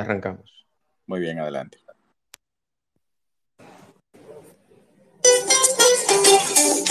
Arrancamos. Muy bien, adelante.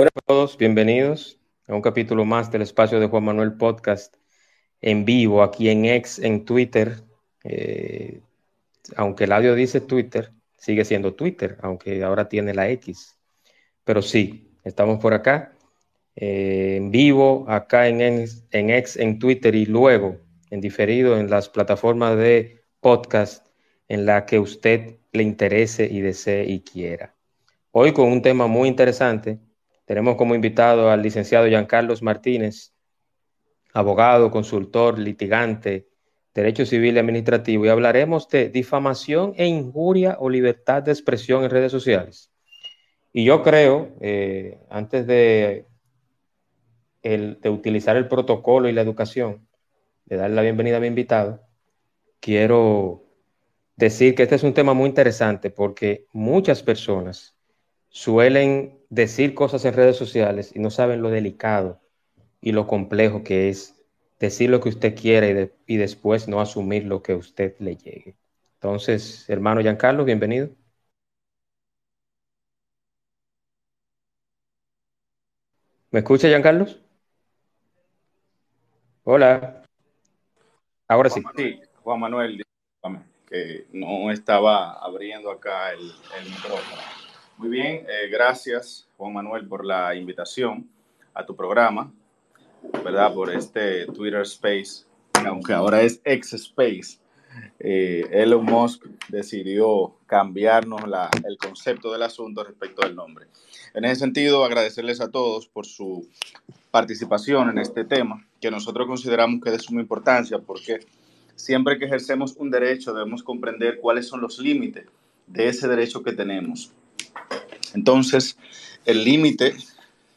Hola a todos, bienvenidos a un capítulo más del espacio de Juan Manuel Podcast en vivo, aquí en X, en Twitter. Eh, aunque el audio dice Twitter, sigue siendo Twitter, aunque ahora tiene la X. Pero sí, estamos por acá, eh, en vivo, acá en, en X, en Twitter y luego en diferido en las plataformas de podcast en la que usted le interese y desee y quiera. Hoy con un tema muy interesante tenemos como invitado al licenciado Giancarlos Martínez, abogado, consultor, litigante, derecho civil y administrativo, y hablaremos de difamación e injuria o libertad de expresión en redes sociales. Y yo creo, eh, antes de, utilizar el protocolo y la educación, de darle la bienvenida a mi invitado, quiero decir que este es un tema muy interesante porque muchas personas suelen decir cosas en redes sociales y no saben lo delicado y lo complejo que es decir lo que usted quiere y, después no asumir lo que usted le llegue. Entonces, hermano Giancarlo, bienvenido. ¿Me escucha, Giancarlo? Hola. Ahora sí. Sí, Juan Manuel, que no estaba abriendo acá el micrófono. Muy bien, eh, gracias Juan Manuel por la invitación a tu programa, ¿verdad? Por este Twitter Space, aunque ahora es X Space. Eh, Elon Musk decidió cambiarnos el concepto del asunto respecto del nombre. En ese sentido, agradecerles a todos por su participación en este tema, que nosotros consideramos que es de suma importancia, porque siempre que ejercemos un derecho debemos comprender cuáles son los límites de ese derecho que tenemos entonces, el límite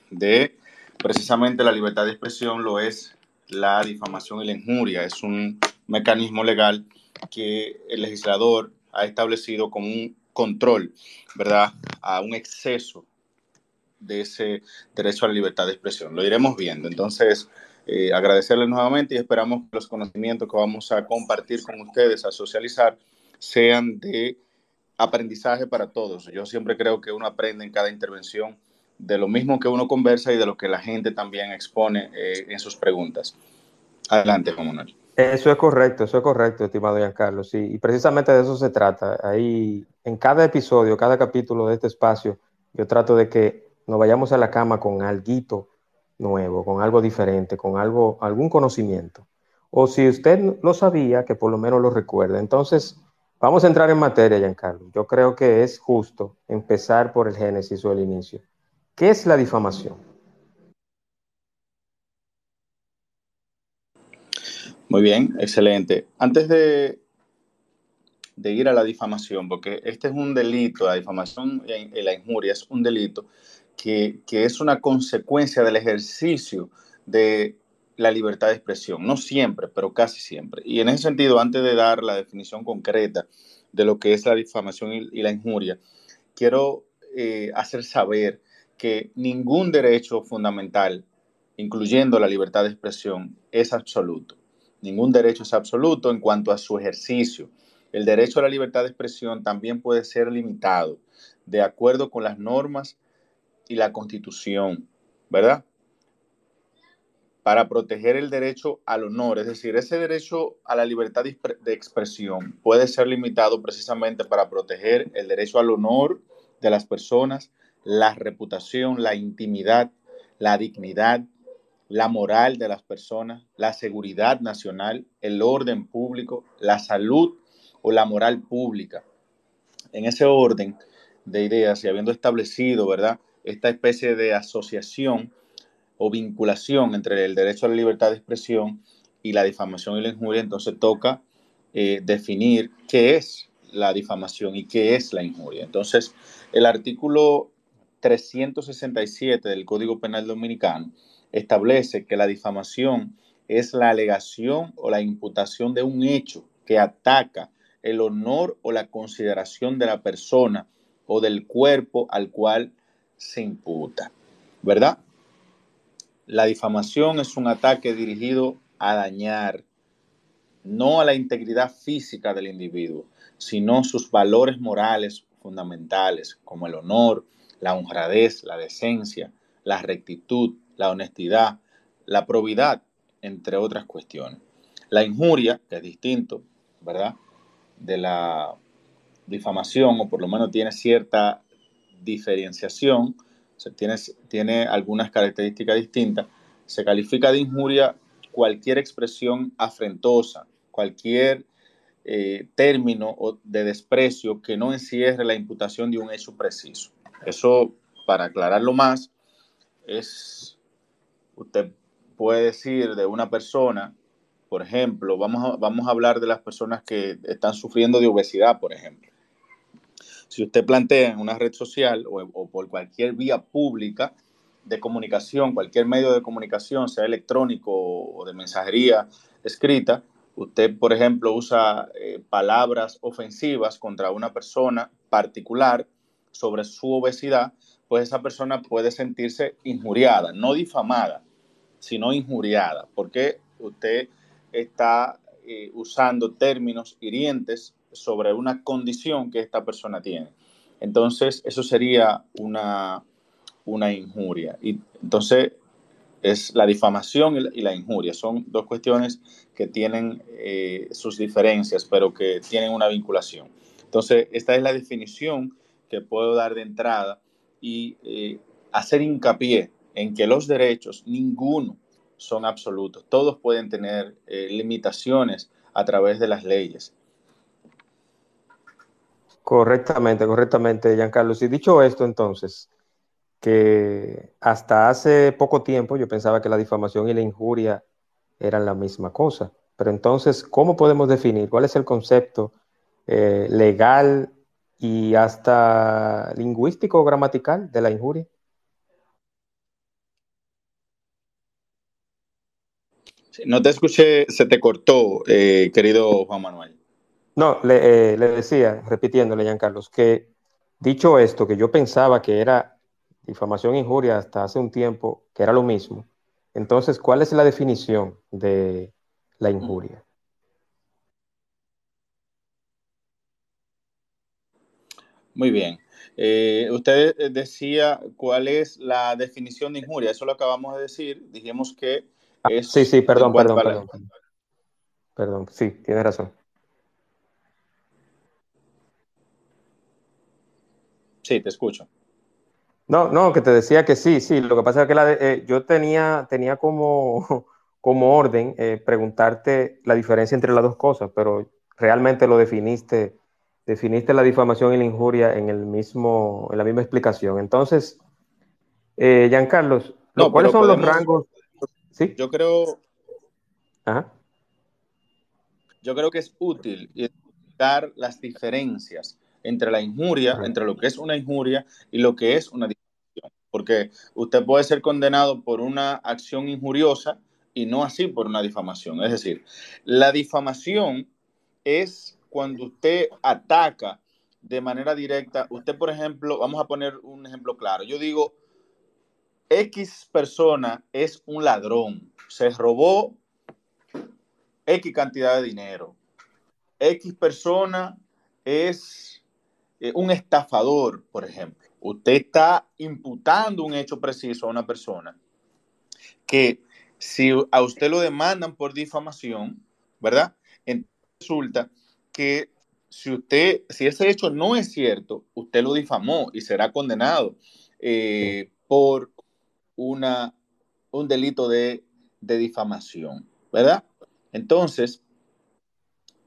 de precisamente la libertad de expresión lo es la difamación y la injuria. Es un mecanismo legal que el legislador ha establecido como un control, ¿verdad?, a un exceso de ese derecho a la libertad de expresión. Lo iremos viendo. Entonces, eh, agradecerles nuevamente y esperamos que los conocimientos que vamos a compartir con ustedes, a socializar, sean de aprendizaje para todos. Yo siempre creo que uno aprende en cada intervención de lo mismo que uno conversa y de lo que la gente también expone eh, en sus preguntas. Adelante, Juan Eso es correcto, eso es correcto, estimado Giancarlo. Sí, y precisamente de eso se trata. Ahí, en cada episodio, cada capítulo de este espacio, yo trato de que nos vayamos a la cama con algo nuevo, con algo diferente, con algo, algún conocimiento. O si usted lo sabía, que por lo menos lo recuerde. Entonces, Vamos a entrar en materia, Giancarlo. Yo creo que es justo empezar por el génesis o el inicio. ¿Qué es la difamación? Muy bien, excelente. Antes de, de ir a la difamación, porque este es un delito, la difamación y la injuria es un delito que, que es una consecuencia del ejercicio de la libertad de expresión. No siempre, pero casi siempre. Y en ese sentido, antes de dar la definición concreta de lo que es la difamación y, la injuria, quiero eh, hacer saber que ningún derecho fundamental, incluyendo la libertad de expresión, es absoluto. Ningún derecho es absoluto en cuanto a su ejercicio. El derecho a la libertad de expresión también puede ser limitado de acuerdo con las normas y la constitución, ¿verdad? Para proteger el derecho al honor, es decir, ese derecho a la libertad de expresión puede ser limitado precisamente para proteger el derecho al honor de las personas, la reputación, la intimidad, la dignidad, la moral de las personas, la seguridad nacional, el orden público, la salud o la moral pública. En ese orden de ideas y habiendo establecido, ¿verdad? Esta especie de asociación, o vinculación entre el derecho a la libertad de expresión y la difamación y la injuria, entonces toca eh, definir qué es la difamación y qué es la injuria. Entonces, el artículo 367 del Código Penal Dominicano establece que la difamación es la alegación o la imputación de un hecho que ataca el honor o la consideración de la persona o del cuerpo al cual se imputa, ¿verdad? La difamación es un ataque dirigido a dañar, no a la integridad física del individuo, sino sus valores morales fundamentales, como el honor, la honradez, la decencia, la rectitud, la honestidad, la probidad, entre otras cuestiones. La injuria, que es distinto, ¿verdad? De la difamación, o por lo menos tiene cierta diferenciación, tiene, algunas características distintas, se califica de injuria cualquier expresión afrentosa, cualquier eh, término de desprecio que no encierre la imputación de un hecho preciso. Eso, para aclararlo más, es, usted puede decir de una persona, por ejemplo, vamos a, vamos a hablar de las personas que están sufriendo de obesidad, por ejemplo. Si usted plantea en una red social o, por cualquier vía pública de comunicación, cualquier medio de comunicación, sea electrónico o de mensajería escrita, usted, por ejemplo, usa eh, palabras ofensivas contra una persona particular sobre su obesidad, pues esa persona puede sentirse injuriada, no difamada, sino injuriada, porque usted está eh, usando términos hirientes sobre una condición que esta persona tiene. Entonces, eso sería una, una injuria. Y entonces, es la difamación y la, injuria. Son dos cuestiones que tienen eh, sus diferencias, pero que tienen una vinculación. Entonces, esta es la definición que puedo dar de entrada y eh, hacer hincapié en que los derechos, ninguno son absolutos. Todos pueden tener eh, limitaciones a través de las leyes. Correctamente, correctamente, Giancarlo. Y dicho esto, entonces, que hasta hace poco tiempo yo pensaba que la difamación y la injuria eran la misma cosa. Pero entonces, ¿cómo podemos definir cuál es el concepto eh, legal y hasta lingüístico o gramatical de la injuria? No te escuché, se te cortó, eh, querido Juan Manuel. No, le, eh, le decía, repitiéndole, Jean Carlos, que dicho esto, que yo pensaba que era difamación e injuria hasta hace un tiempo, que era lo mismo. Entonces, ¿cuál es la definición de la injuria? Muy bien. Eh, usted decía cuál es la definición de injuria. Eso lo acabamos de decir. Dijimos que ah, sí, sí, perdón, perdón, perdón, perdón. Perdón, sí, tiene razón. Sí, te escucho. No, no, que te decía que sí, sí. Lo que pasa es que eh, yo tenía, tenía como, como orden eh, preguntarte la diferencia entre las dos cosas, pero realmente lo definiste, definiste la difamación y la injuria en, el mismo, en la misma explicación. Entonces, eh, Giancarlos, ¿cuáles son los rangos? ¿Sí? Yo creo. Yo creo que es útil dar las diferencias entre la injuria, entre lo que es una injuria y lo que es una porque usted puede ser condenado por una acción injuriosa y no así por una difamación. Es decir, la difamación es cuando usted ataca de manera directa. Usted, por ejemplo, vamos a poner un ejemplo claro. Yo digo, X persona es un ladrón, se robó X cantidad de dinero. X persona es eh, un estafador, por ejemplo usted está imputando un hecho preciso a una persona que si a usted lo demandan por difamación, ¿verdad? Entonces resulta que si usted, si ese hecho no es cierto, usted lo difamó y será condenado eh, por una, un delito de, de difamación, ¿verdad? Entonces,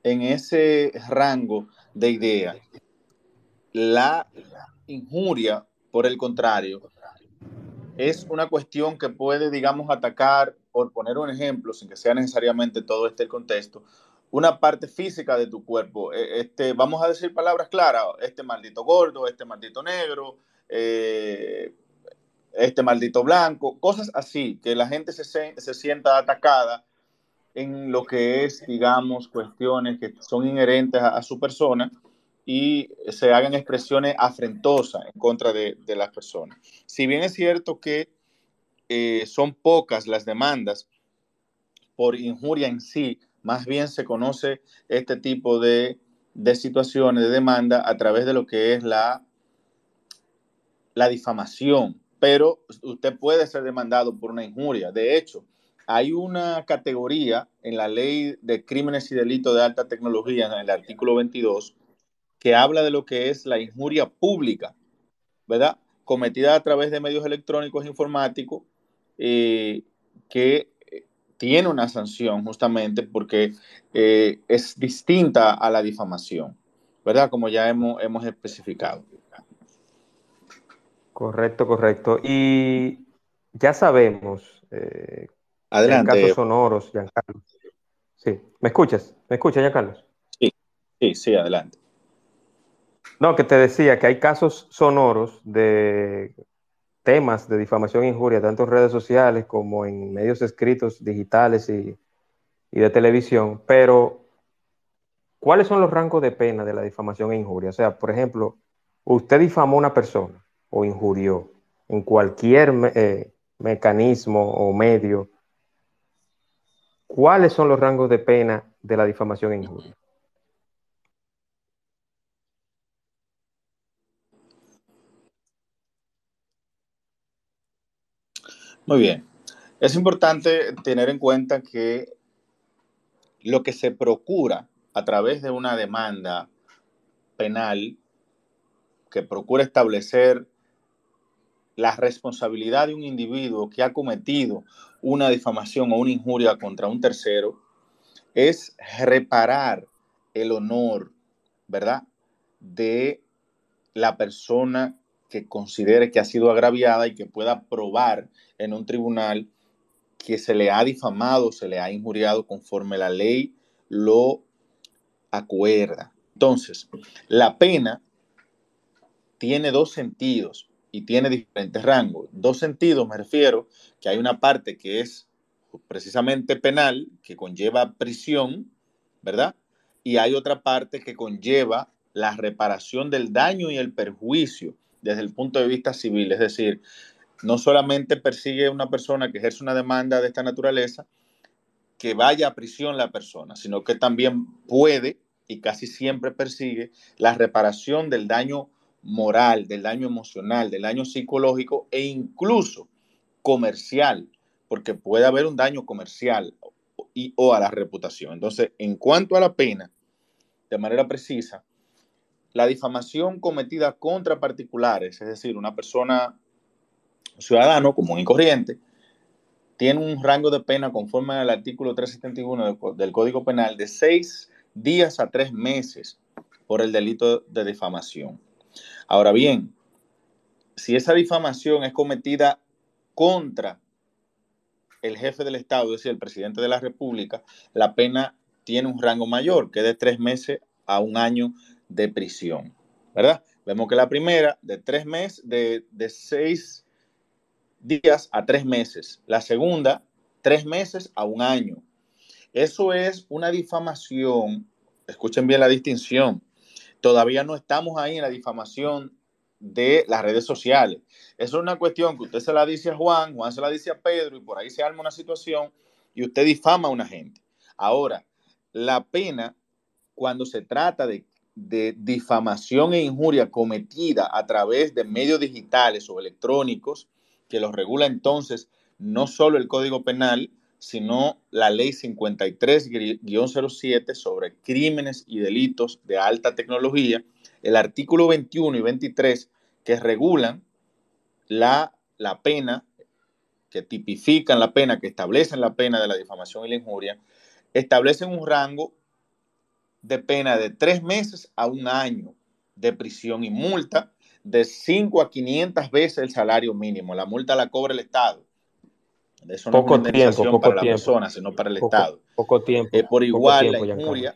en ese rango de ideas, la injuria, por el contrario, es una cuestión que puede, digamos, atacar, por poner un ejemplo, sin que sea necesariamente todo este contexto, una parte física de tu cuerpo. E, este, vamos a decir palabras claras, este maldito gordo, este maldito negro, eh, este maldito blanco, cosas así, que la gente se, se sienta atacada en lo que es, digamos, cuestiones que son inherentes a, su persona y se hagan expresiones afrentosas en contra de, de las personas. Si bien es cierto que eh, son pocas las demandas por injuria en sí, más bien se conoce este tipo de, situaciones de demanda a través de lo que es la, la difamación, pero usted puede ser demandado por una injuria. De hecho, hay una categoría en la ley de crímenes y delitos de alta tecnología, en el artículo 22, que habla de lo que es la injuria pública, ¿verdad? Cometida a través de medios electrónicos informáticos, eh, que tiene una sanción justamente porque eh, es distinta a la difamación, ¿verdad? Como ya hemos, hemos especificado. Correcto, correcto. Y ya sabemos, eh, Adelante. En casos sonoros, Giancarlo. Sí, ¿me escuchas? ¿Me escuchas, Giancarlo? Sí, sí, sí, adelante. No, que te decía que hay casos sonoros de temas de difamación e injuria, tanto en redes sociales como en medios escritos digitales y, de televisión, pero ¿cuáles son los rangos de pena de la difamación e injuria? O sea, por ejemplo, usted difamó a una persona o injurió en cualquier eh, mecanismo o medio, ¿cuáles son los rangos de pena de la difamación e injuria? Muy bien. Es importante tener en cuenta que lo que se procura a través de una demanda penal que procura establecer la responsabilidad de un individuo que ha cometido una difamación o una injuria contra un tercero es reparar el honor, ¿verdad? De la persona que considere que ha sido agraviada y que pueda probar en un tribunal que se le ha difamado, se le ha injuriado conforme la ley lo acuerda. Entonces, la pena tiene dos sentidos y tiene diferentes rangos. Dos sentidos me refiero que hay una parte que es precisamente penal, que conlleva prisión, ¿verdad? Y hay otra parte que conlleva la reparación del daño y el perjuicio desde el punto de vista civil, es decir, no solamente persigue una persona que ejerce una demanda de esta naturaleza, que vaya a prisión la persona, sino que también puede y casi siempre persigue la reparación del daño moral, del daño emocional, del daño psicológico e incluso comercial, porque puede haber un daño comercial y, o a la reputación. Entonces, en cuanto a la pena, de manera precisa, la difamación cometida contra particulares, es decir, una persona, ciudadano común y corriente, tiene un rango de pena conforme al artículo 371 del, Código Penal de seis días a tres meses por el delito de difamación. Ahora bien, si esa difamación es cometida contra el jefe del Estado, es decir, el presidente de la República, la pena tiene un rango mayor, que de tres meses a un año de prisión, ¿verdad? Vemos que la primera de tres meses, de, de seis días a tres meses. La segunda, tres meses a un año. Eso es una difamación. Escuchen bien la distinción. Todavía no estamos ahí en la difamación de las redes sociales. Eso es una cuestión que usted se la dice a Juan, Juan se la dice a Pedro y por ahí se arma una situación y usted difama a una gente. Ahora, la pena cuando se trata de de difamación e injuria cometida a través de medios digitales o electrónicos, que los regula entonces no solo el Código Penal, sino la Ley 53-07 sobre crímenes y delitos de alta tecnología, el artículo 21 y 23 que regulan la, la pena, que tipifican la pena, que establecen la pena de la difamación y la injuria, establecen un rango de pena de tres meses a un año de prisión y multa de 5 a 500 veces el salario mínimo. La multa la cobra el Estado. Eso no poco es una tiempo, para la persona, sino para el Estado. Poco tiempo. Eh, por igual, la injuria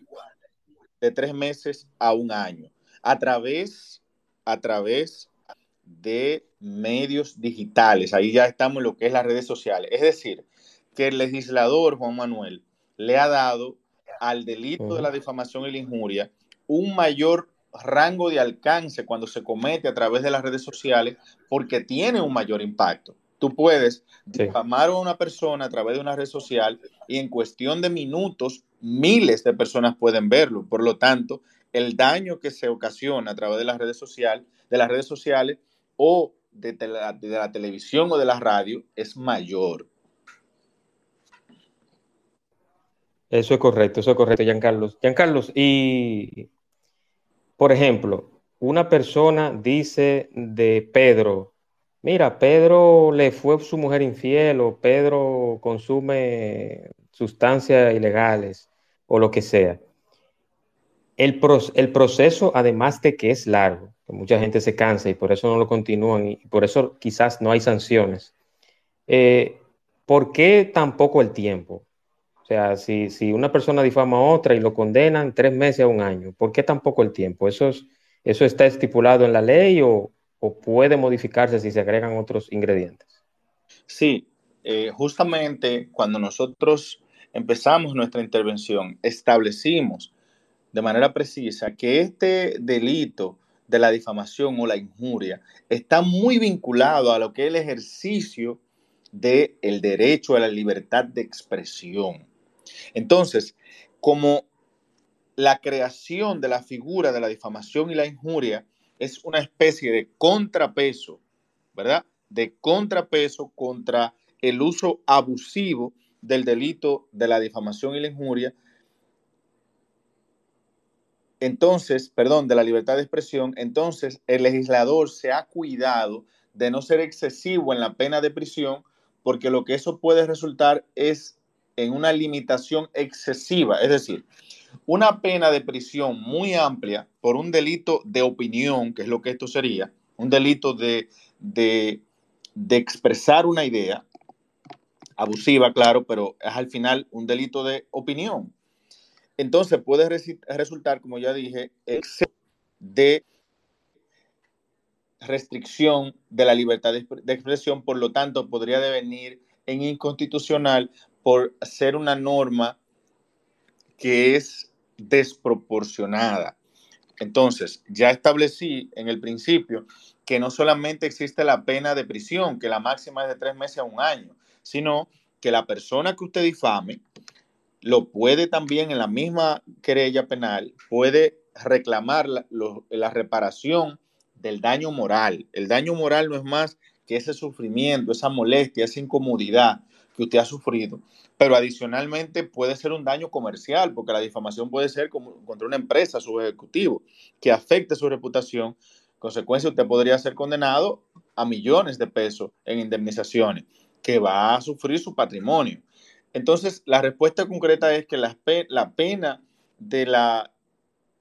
de tres meses a un año, a través, a través de medios digitales. Ahí ya estamos en lo que es las redes sociales. Es decir, que el legislador Juan Manuel le ha dado al delito de la difamación y la injuria un mayor rango de alcance cuando se comete a través de las redes sociales porque tiene un mayor impacto. Tú puedes difamar a una persona a través de una red social y en cuestión de minutos miles de personas pueden verlo. Por lo tanto, el daño que se ocasiona a través de las redes sociales, de las redes sociales o de, de la televisión o de la radio es mayor. Eso es correcto, eso es correcto, Giancarlos. Giancarlos, y por ejemplo, una persona dice de Pedro, mira, Pedro le fue su mujer infiel o Pedro consume sustancias ilegales o lo que sea. El, el proceso, además de que es largo, mucha gente se cansa y por eso no lo continúan y por eso quizás no hay sanciones, eh, ¿por qué tampoco el tiempo? O sea, si, si una persona difama a otra y lo condenan tres meses a un año, ¿por qué tampoco el tiempo? ¿Eso, es, eso está estipulado en la ley o, puede modificarse si se agregan otros ingredientes? Sí, eh, justamente cuando nosotros empezamos nuestra intervención, establecimos de manera precisa que este delito de la difamación o la injuria está muy vinculado a lo que es el ejercicio del el derecho a la libertad de expresión. Entonces, como la creación de la figura de la difamación y la injuria es una especie de contrapeso, ¿verdad? De contrapeso contra el uso abusivo del delito de la difamación y la injuria. Entonces, perdón, de la libertad de expresión, entonces el legislador se ha cuidado de no ser excesivo en la pena de prisión, porque lo que eso puede resultar es en una limitación excesiva, es decir, una pena de prisión muy amplia por un delito de opinión, que es lo que esto sería, un delito de, de, expresar una idea, abusiva, claro, pero es al final un delito de opinión. Entonces puede resultar, como ya dije, de restricción de la libertad de expresión, por lo tanto podría devenir en inconstitucional por ser una norma que es desproporcionada. Entonces, ya establecí en el principio que no solamente existe la pena de prisión, que la máxima es de tres meses a un año, sino que la persona que usted difame lo puede también en la misma querella penal, puede reclamar la, la reparación del daño moral. El daño moral no es más que ese sufrimiento, esa molestia, esa incomodidad que usted ha sufrido. Pero adicionalmente puede ser un daño comercial, porque la difamación puede ser contra una empresa, su ejecutivo, que afecte su reputación. consecuencia, usted podría ser condenado a millones de pesos en indemnizaciones, que va a sufrir su patrimonio. Entonces, la respuesta concreta es que la, la pena de la,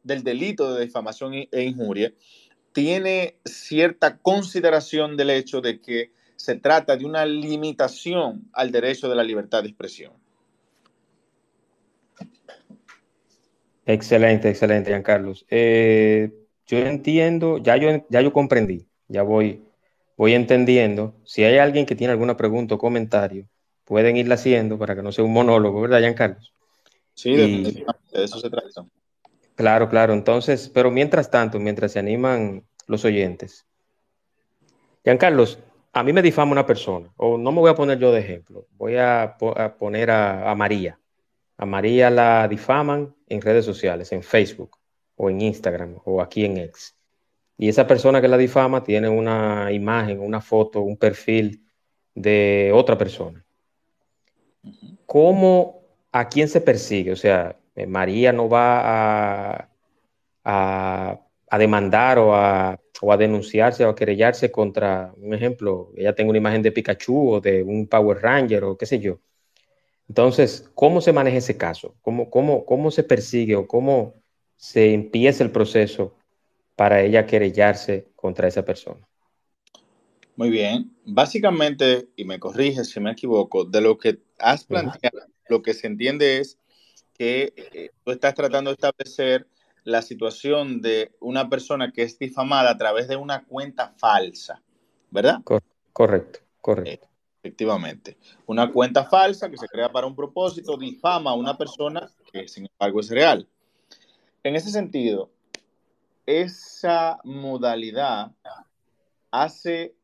del delito de difamación e injuria tiene cierta consideración del hecho de que se trata de una limitación al derecho de la libertad de expresión. Excelente, excelente, Giancarlos. Eh, yo entiendo, ya yo, ya yo comprendí, ya voy, voy entendiendo. Si hay alguien que tiene alguna pregunta o comentario, pueden irla haciendo para que no sea un monólogo, ¿verdad, Giancarlos? Sí, de eso se trata. Claro, claro. Entonces, pero mientras tanto, mientras se animan los oyentes. Giancarlos, a mí me difama una persona, o no me voy a poner yo de ejemplo, voy a, poner a, María. A María la difaman en redes sociales, en Facebook o en Instagram o aquí en X. Y esa persona que la difama tiene una imagen, una foto, un perfil de otra persona. ¿Cómo, a quién se persigue? O sea, eh, María no va a, a demandar o a o a denunciarse o a querellarse contra, un ejemplo, ella tenga una imagen de Pikachu o de un Power Ranger o qué sé yo. Entonces, ¿cómo se maneja ese caso? ¿Cómo, cómo, cómo se persigue o cómo se empieza el proceso para ella querellarse contra esa persona? Muy bien. Básicamente, y me corriges si me equivoco, de lo que has planteado, lo que se entiende es que eh, tú estás tratando de establecer la situación de una persona que es difamada a través de una cuenta falsa, ¿verdad? Correcto, correcto. efectivamente. Una cuenta falsa que se crea para un propósito difama a una persona que sin embargo es real. En ese sentido, esa modalidad hace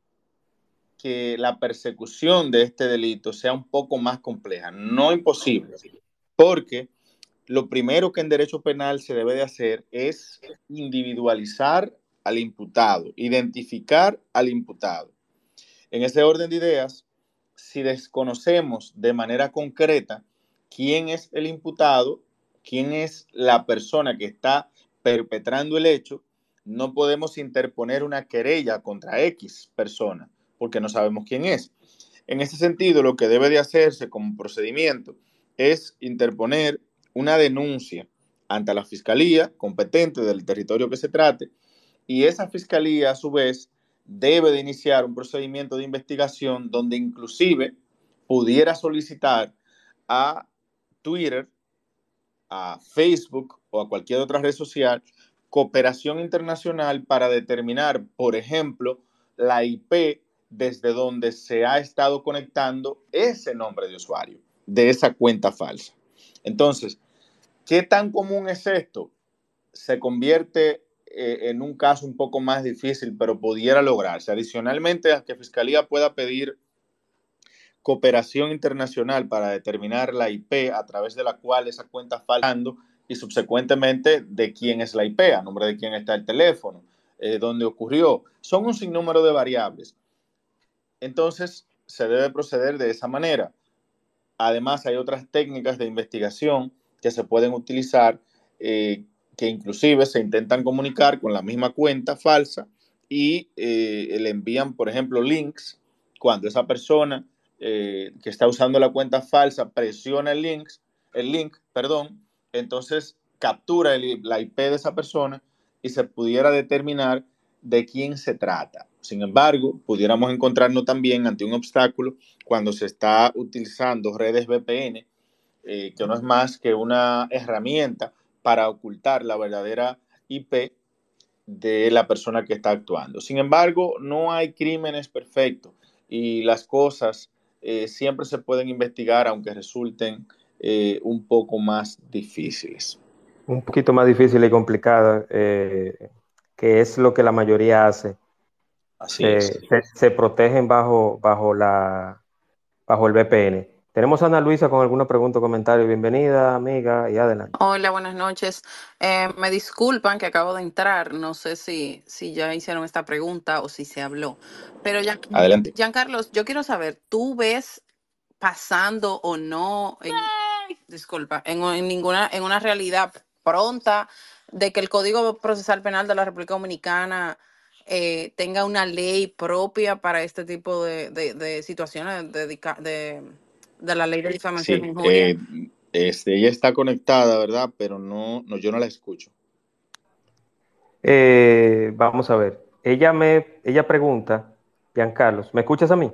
que la persecución de este delito sea un poco más compleja, no imposible, porque lo primero que en derecho penal se debe de hacer es individualizar al imputado, identificar al imputado. En ese orden de ideas, si desconocemos de manera concreta quién es el imputado, quién es la persona que está perpetrando el hecho, no podemos interponer una querella contra X persona porque no sabemos quién es. En ese sentido, lo que debe de hacerse como procedimiento es interponer una denuncia ante la fiscalía competente del territorio que se trate y esa fiscalía a su vez debe de iniciar un procedimiento de investigación donde inclusive pudiera solicitar a Twitter, a Facebook o a cualquier otra red social cooperación internacional para determinar, por ejemplo, la IP desde donde se ha estado conectando ese nombre de usuario, de esa cuenta falsa. Entonces, ¿qué tan común es esto? Se convierte eh, en un caso un poco más difícil, pero pudiera lograrse. Adicionalmente a que Fiscalía pueda pedir cooperación internacional para determinar la IP a través de la cual esa cuenta está falando y subsecuentemente de quién es la IP, a nombre de quién está el teléfono, eh, dónde ocurrió. Son un sinnúmero de variables entonces se debe proceder de esa manera. Además, hay otras técnicas de investigación que se pueden utilizar eh, que inclusive se intentan comunicar con la misma cuenta falsa y eh, le envían, por ejemplo, links cuando esa persona eh, que está usando la cuenta falsa presiona el, links, el link, perdón, entonces captura la IP de esa persona y se pudiera determinar de quién se trata. Sin embargo, pudiéramos encontrarnos también ante un obstáculo cuando se está utilizando redes VPN, eh, que no es más que una herramienta para ocultar la verdadera IP de la persona que está actuando. Sin embargo, no hay crímenes perfectos y las cosas eh, siempre se pueden investigar aunque resulten eh, un poco más difíciles. Un poquito más difícil y complicada, que es lo que la mayoría hace. Así es. Se, protegen bajo, bajo, la, bajo el VPN. Tenemos a Ana Luisa con alguna pregunta o comentario. Bienvenida, amiga, y adelante. Hola, buenas noches. Eh, me disculpan que acabo de entrar. No sé si, si ya hicieron esta pregunta o si se habló. Pero ya, adelante. Giancarlos, yo quiero saber, ¿tú ves pasando o no, disculpa, en, en, ninguna, en una realidad pronta de que el Código Procesal Penal de la República Dominicana eh, tenga una ley propia para este tipo de, situaciones de, la ley de difamación sí, eh, este, ella está conectada, ¿verdad? Pero no, no yo no la escucho. Eh, vamos a ver. Ella me, ella pregunta, Giancarlos, ¿me escuchas a mí?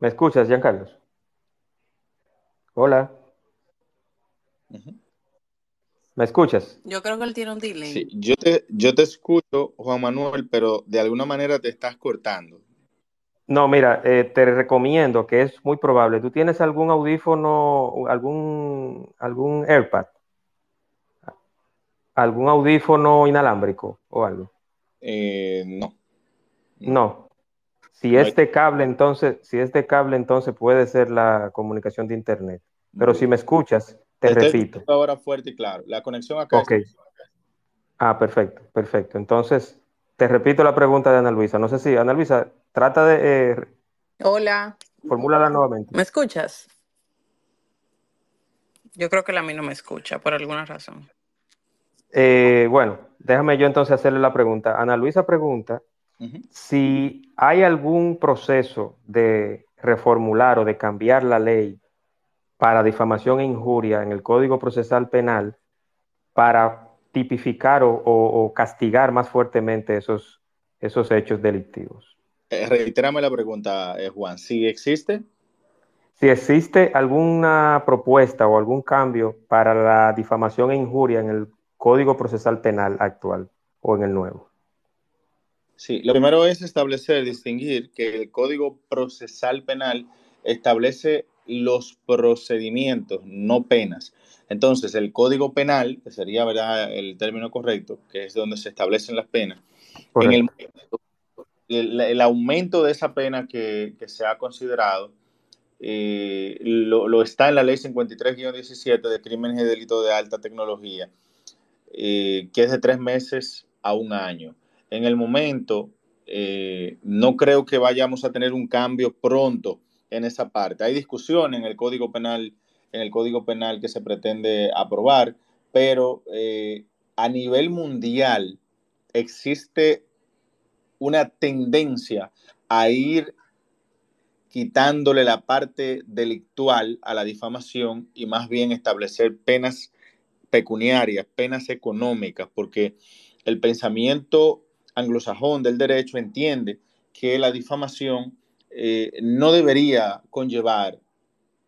¿Me escuchas, Giancarlos? Hola. ¿Me escuchas? Yo creo que él tiene un delay. Sí, yo te, yo te escucho, Juan Manuel, pero de alguna manera te estás cortando. No, mira, eh, te recomiendo que es muy probable. ¿Tú tienes algún audífono, algún, algún AirPad? ¿Algún audífono inalámbrico o algo? Eh, no. No. Si este cable, entonces, si este cable, entonces puede ser la comunicación de internet. Pero si me escuchas, te repito. Ahora fuerte y claro. La conexión acá. Ok. Ah, perfecto, perfecto. Entonces, te repito la pregunta de Ana Luisa. No sé si, Ana Luisa, trata de. Eh, Hola. Formúlala nuevamente. ¿Me escuchas? Yo creo que la mí no me escucha, por alguna razón. Eh, bueno, déjame yo entonces hacerle la pregunta. Ana Luisa pregunta si hay algún proceso de reformular o de cambiar la ley para difamación e injuria en el Código Procesal Penal para tipificar o, castigar más fuertemente esos, esos hechos delictivos. Eh, la pregunta, eh, Juan. ¿Si existe? Si existe alguna propuesta o algún cambio para la difamación e injuria en el Código Procesal Penal actual o en el nuevo. Sí, lo primero es establecer, distinguir que el Código Procesal Penal establece los procedimientos, no penas. Entonces, el Código Penal, que sería ¿verdad? el término correcto, que es donde se establecen las penas, en el, el, aumento de esa pena que, se ha considerado eh, lo, está en la ley 53-17 de crímenes y delitos de alta tecnología, eh, que es de tres meses a un año. En el momento, eh, no creo que vayamos a tener un cambio pronto en esa parte. Hay discusión en el Código Penal, en el Código Penal que se pretende aprobar, pero a nivel mundial existe una tendencia a ir quitándole la parte delictual a la difamación y más bien establecer penas pecuniarias, penas económicas, porque el pensamiento anglosajón del derecho entiende que la difamación eh, no debería conllevar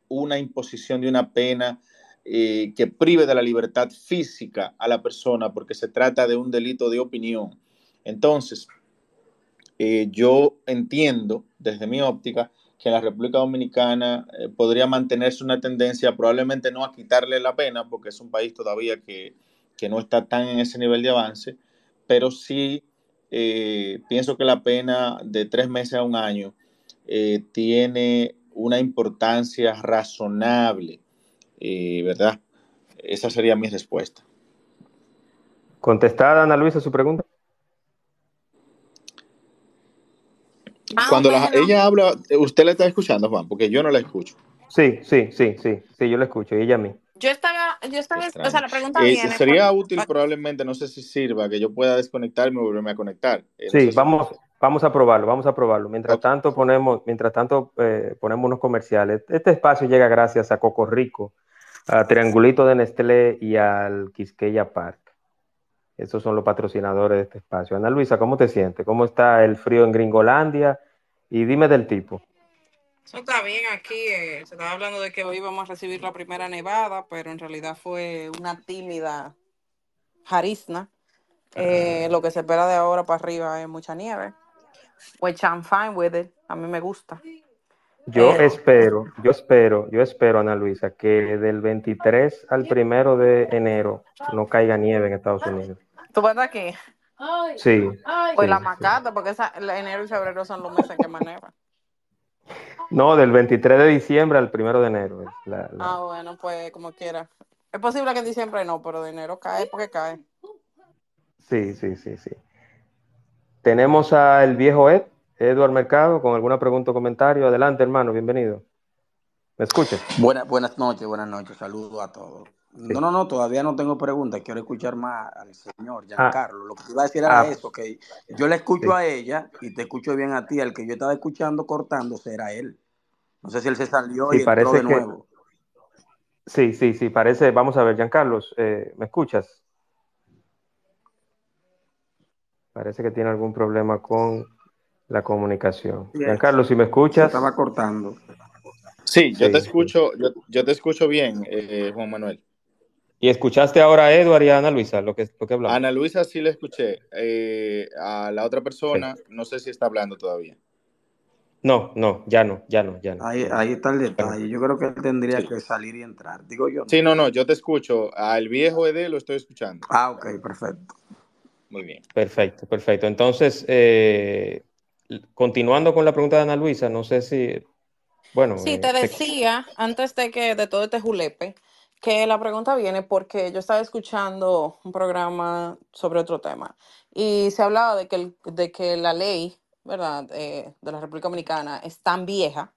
una imposición de una pena eh, que prive de la libertad física a la persona porque se trata de un delito de opinión. Entonces, eh, yo entiendo desde mi óptica que la República Dominicana podría mantenerse una tendencia, probablemente no a quitarle la pena, porque es un país todavía que, no está tan en ese nivel de avance, pero sí pienso que la pena de tres meses a un año tiene una importancia razonable, ¿verdad? Esa sería mi respuesta. ¿Contestada, Ana Luisa, su pregunta? Cuando ella habla, ¿usted la está escuchando, Juan? Porque yo no la escucho. Sí, sí, sí, sí, sí, yo la escucho, ella a mí. Yo estaba, yo estaba, o sea, la pregunta eh, Sería útil probablemente, no sé si sirva, que yo pueda desconectarme y volverme a conectar. Eh, sí, vamos, vamos a probarlo, vamos a probarlo. Mientras tanto ponemos, mientras tanto eh, ponemos unos comerciales. Este espacio llega gracias a Coco Rico, a Triangulito de Nestlé y al Quisqueya Park. Esos son los patrocinadores de este espacio. Ana Luisa, ¿cómo te sientes? ¿Cómo está el frío en Gringolandia? Y dime del tipo. Eso está bien aquí. Eh, se estaba hablando de que hoy íbamos a recibir la primera nevada, pero en realidad fue una tímida jarizna. Eh, lo que se espera de ahora para arriba es mucha nieve. Which I'm fine with it. A mí me gusta. Yo espero, yo espero, yo espero, Ana Luisa, que del 23 al primero de enero no caiga nieve en Estados Unidos. ¿Tú vas aquí? Sí. Pues la macata, porque esa, enero y febrero son los meses que más No, del 23 de diciembre al 1 de enero. Ah, bueno, pues como quiera. Es posible que en diciembre no, pero de enero cae porque cae. Sí, sí, sí, sí. Tenemos al viejo Ed. Eduard Mercado, con alguna pregunta o comentario. Adelante, hermano, bienvenido. ¿Me escuchas? Buenas, buenas noches, buenas noches. Saludos a todos. No, no, no, todavía no tengo preguntas. Quiero escuchar más al señor ah. Giancarlo. Lo que te iba a decir era ah. eso, que yo le escucho a ella y te escucho bien a ti. El que yo estaba escuchando cortándose era él. No sé si él se salió y parece de nuevo. Sí, sí, sí, parece. Vamos a ver, Giancarlo, eh, ¿me escuchas? Parece que tiene algún problema con la comunicación. Giancarlo, si me escuchas. estaba cortando. Sí, yo te escucho, yo, te escucho bien, eh, Juan Manuel. ¿Y escuchaste ahora a Eduard y a Ana Luisa lo que, lo que hablamos? Ana Luisa sí le escuché. Eh, a la otra persona, no sé si está hablando todavía. No, no, ya no, ya no, ya no. Ahí, está el detalle. Yo creo que él tendría que salir y entrar. Digo yo. Sí, no, no, yo te escucho. Al viejo Ede lo estoy escuchando. Ah, ok, perfecto. Muy bien. Perfecto, perfecto. Entonces, eh, continuando con la pregunta de Ana Luisa, no sé si, bueno. Sí, te decía, antes de que de todo este julepe, que la pregunta viene porque yo estaba escuchando un programa sobre otro tema y se hablaba de que, de que la ley, ¿verdad?, eh, de la República Dominicana es tan vieja,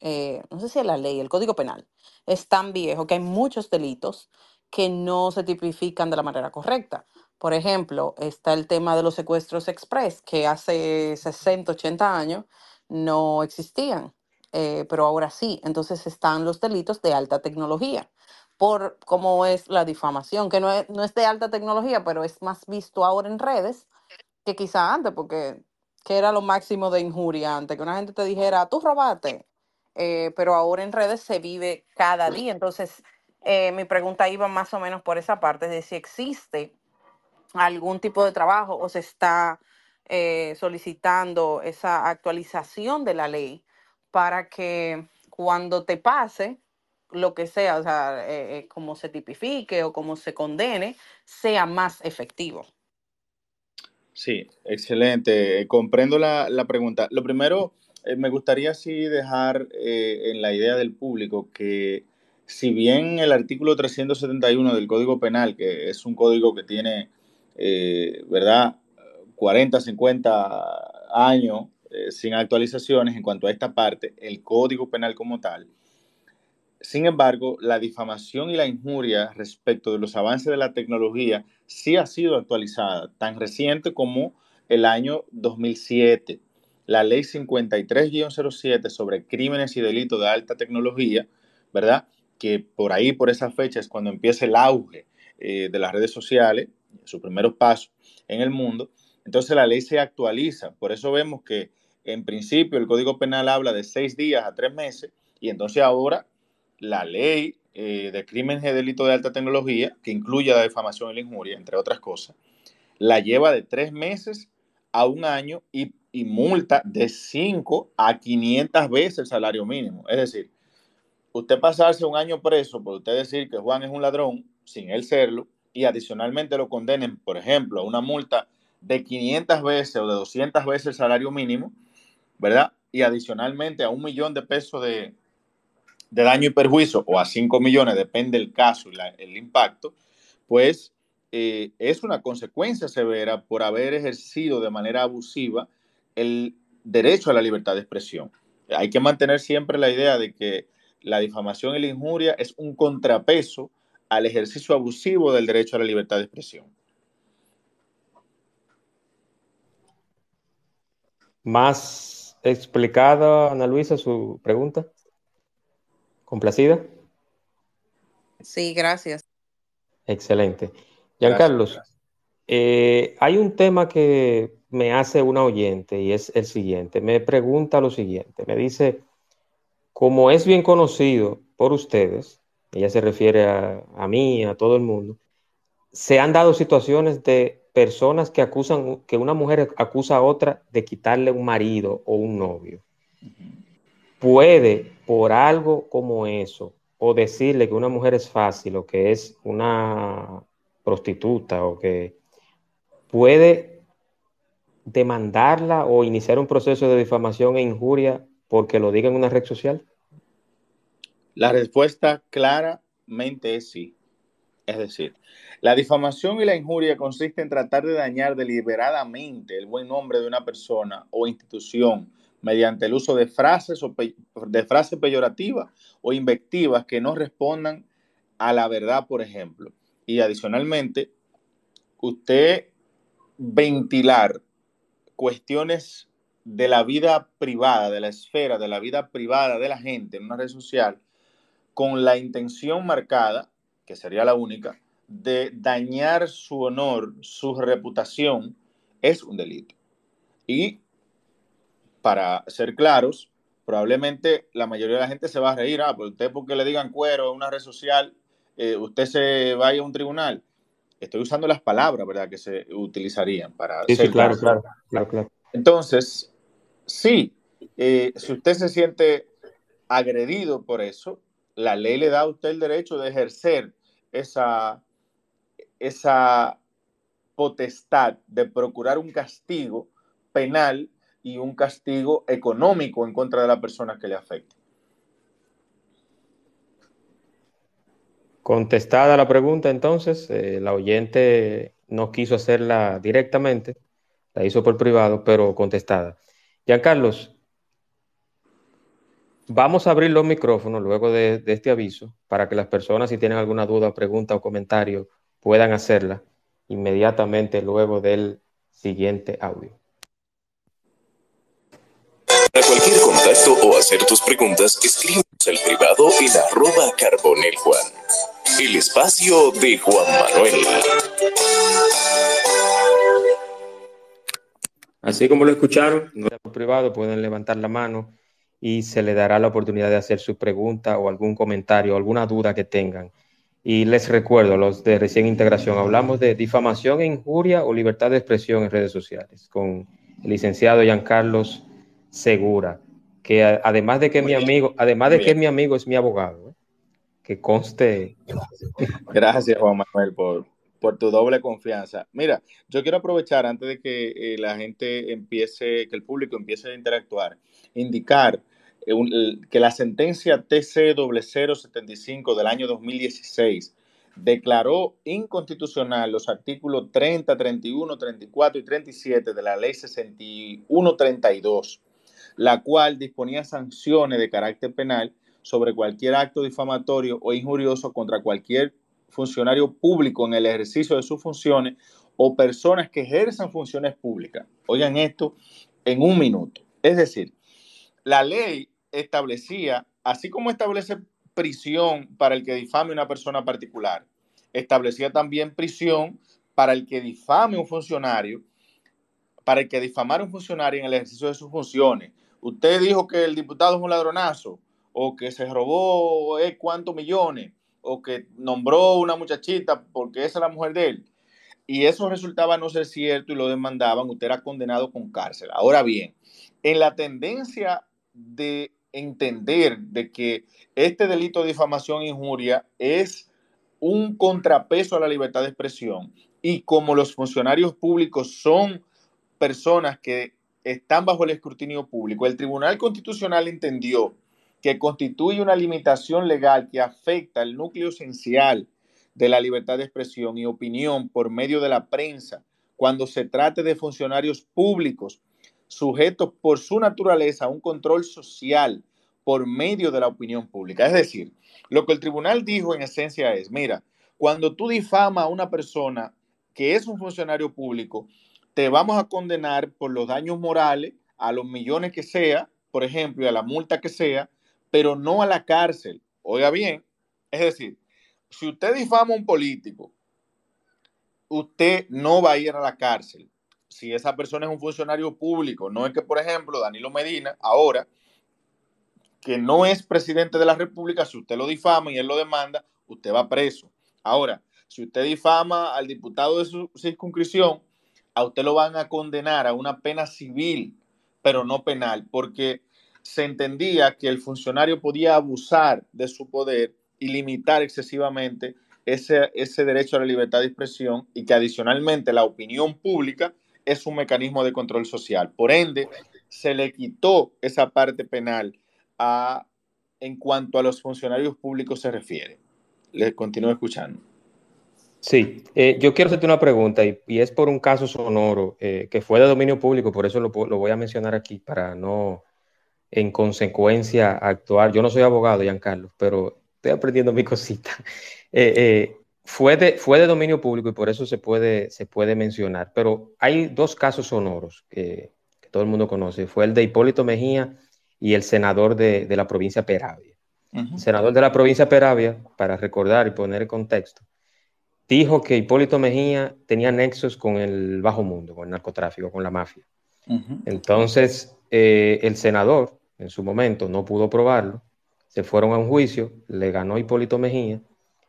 eh, no sé si es la ley, el Código Penal, es tan viejo que hay muchos delitos que no se tipifican de la manera correcta. Por ejemplo, está el tema de los secuestros express, que hace 60, 80 años no existían, eh, pero ahora sí. Entonces están los delitos de alta tecnología, por cómo es la difamación, que no es, no es de alta tecnología, pero es más visto ahora en redes que quizá antes, porque que era lo máximo de injuria antes, que una gente te dijera, tú robaste, eh, pero ahora en redes se vive cada día. Entonces, eh, mi pregunta iba más o menos por esa parte, de si existe algún tipo de trabajo o se está eh, solicitando esa actualización de la ley para que cuando te pase lo que sea, o sea, como se tipifique o como se condene, sea más efectivo. Sí, excelente. Comprendo la, pregunta. Lo primero, eh, me gustaría sí dejar eh, en la idea del público que si bien el artículo 371 del Código Penal, que es un código que tiene, eh, ¿verdad?, 40, 50 años sin actualizaciones en cuanto a esta parte, el Código Penal como tal, sin embargo, la difamación y la injuria respecto de los avances de la tecnología sí ha sido actualizada, tan reciente como el año 2007. La ley 53-07 sobre crímenes y delitos de alta tecnología, ¿verdad? Que por ahí, por esa fecha, es cuando empieza el auge eh, de las redes sociales, sus primeros pasos en el mundo. Entonces la ley se actualiza. Por eso vemos que en principio el Código Penal habla de seis días a tres meses y entonces ahora la ley eh, de crímenes y delitos de alta tecnología, que incluye la difamación y la injuria, entre otras cosas, la lleva de tres meses a un año y, multa de 5 a 500 veces el salario mínimo. Es decir, usted pasarse un año preso por usted decir que Juan es un ladrón, sin él serlo, y adicionalmente lo condenen, por ejemplo, a una multa de 500 veces o de 200 veces el salario mínimo, ¿verdad? Y adicionalmente a un millón de pesos de, de daño y perjuicio o a 5 millones, depende del caso y el impacto, pues eh, es una consecuencia severa por haber ejercido de manera abusiva el derecho a la libertad de expresión. Hay que mantener siempre la idea de que la difamación y la injuria es un contrapeso al ejercicio abusivo del derecho a la libertad de expresión. Más explicada, Ana Luisa, su pregunta. ¿Complacida? Sí, gracias. Excelente. Giancarlos, eh, hay un tema que me hace una oyente y es el siguiente. Me pregunta lo siguiente. Me dice, como es bien conocido por ustedes, ella se refiere a, a mí, a todo el mundo, se han dado situaciones de personas que acusan, que una mujer acusa a otra de quitarle un marido o un novio puede, por algo como eso, o decirle que una mujer es fácil o que es una prostituta o que puede demandarla o iniciar un proceso de difamación e injuria porque lo diga en una red social? La respuesta claramente es sí. Es decir, la difamación y la injuria consiste en tratar de dañar deliberadamente el buen nombre de una persona o institución mediante el uso de frases, o de frases peyorativas o invectivas que no respondan a la verdad, por ejemplo. Y adicionalmente, usted ventilar cuestiones de la vida privada, de la esfera, de la vida privada de la gente en una red social, con la intención marcada, que sería la única, de dañar su honor, su reputación, es un delito. Y para ser claros, probablemente la mayoría de la gente se va a reír, ah, pues usted porque le digan cuero en una red social, eh, usted se vaya a un tribunal. Estoy usando las palabras, ¿verdad?, que se utilizarían para... Sí, sí claro, claro, claro, Entonces, sí, eh, si usted se siente agredido por eso, la ley le da a usted el derecho de ejercer esa, esa potestad de procurar un castigo penal y un castigo económico en contra de la persona que le afecte. Contestada la pregunta, entonces, eh, la oyente no quiso hacerla directamente, la hizo por privado, pero contestada. Carlos, vamos a abrir los micrófonos luego de, de, este aviso para que las personas, si tienen alguna duda, pregunta o comentario, puedan hacerla inmediatamente luego del siguiente audio. Para cualquier contacto o hacer tus preguntas, escríbenos al privado en arroba carbonel Juan. El espacio de Juan Manuel. Así como lo escucharon, no privado pueden levantar la mano y se le dará la oportunidad de hacer su pregunta o algún comentario, alguna duda que tengan. Y les recuerdo, los de recién integración, hablamos de difamación e injuria o libertad de expresión en redes sociales con el licenciado Carlos Segura, que además de que mi amigo, además de que es mi amigo, es mi abogado. ¿eh? Que conste. Gracias, Juan Manuel, por, por tu doble confianza. Mira, yo quiero aprovechar antes de que eh, la gente empiece, que el público empiece a interactuar, indicar eh, que la sentencia TC 075 del año 2016 declaró inconstitucional los artículos 30, 31, 34 y 37 de la ley 6132, la cual disponía sanciones de carácter penal sobre cualquier acto difamatorio o injurioso contra cualquier funcionario público en el ejercicio de sus funciones o personas que ejerzan funciones públicas. Oigan esto en un minuto. Es decir, la ley establecía, así como establece prisión para el que difame una persona particular, establecía también prisión para el que difame un funcionario, para el que difamara un funcionario en el ejercicio de sus funciones. Usted dijo que el diputado es un ladronazo, o que se robó cuántos millones, o que nombró una muchachita porque esa es la mujer de él, y eso resultaba no ser cierto y lo demandaban, usted era condenado con cárcel. Ahora bien, en la tendencia de entender de que este delito de difamación e injuria es un contrapeso a la libertad de expresión y como los funcionarios públicos son personas que están bajo el escrutinio público, el Tribunal Constitucional entendió que constituye una limitación legal que afecta el núcleo esencial de la libertad de expresión y opinión por medio de la prensa cuando se trate de funcionarios públicos sujetos por su naturaleza a un control social por medio de la opinión pública. Es decir, lo que el tribunal dijo en esencia es, mira, cuando tú difamas a una persona que es un funcionario público, vamos a condenar por los daños morales a los millones que sea, por ejemplo, y a la multa que sea, pero no a la cárcel. Oiga bien, es decir, si usted difama a un político, usted no va a ir a la cárcel. Si esa persona es un funcionario público, no es que, por ejemplo, Danilo Medina, ahora, que no es presidente de la República, si usted lo difama y él lo demanda, usted va preso. Ahora, si usted difama al diputado de su circunscripción, a usted lo van a condenar a una pena civil, pero no penal, porque se entendía que el funcionario podía abusar de su poder y limitar excesivamente ese, ese derecho a la libertad de expresión y que adicionalmente la opinión pública es un mecanismo de control social. Por ende, se le quitó esa parte penal a, en cuanto a los funcionarios públicos se refiere. Les continúo escuchando. Sí, eh, yo quiero hacerte una pregunta y, es por un caso sonoro eh, que fue de dominio público, por eso lo, lo, voy a mencionar aquí para no en consecuencia actuar. Yo no soy abogado, Giancarlo, pero estoy aprendiendo mi cosita. Eh, fue, de, fue de dominio público y por eso se puede, se puede mencionar, pero hay dos casos sonoros que, todo el mundo conoce. Fue el de Hipólito Mejía y el senador de, la provincia Peravia. El senador de la provincia Peravia, para recordar y poner el contexto, dijo que Hipólito Mejía tenía nexos con el bajo mundo, con el narcotráfico, con la mafia. Entonces, eh, el senador, en su momento, no pudo probarlo, se fueron a un juicio, le ganó Hipólito Mejía.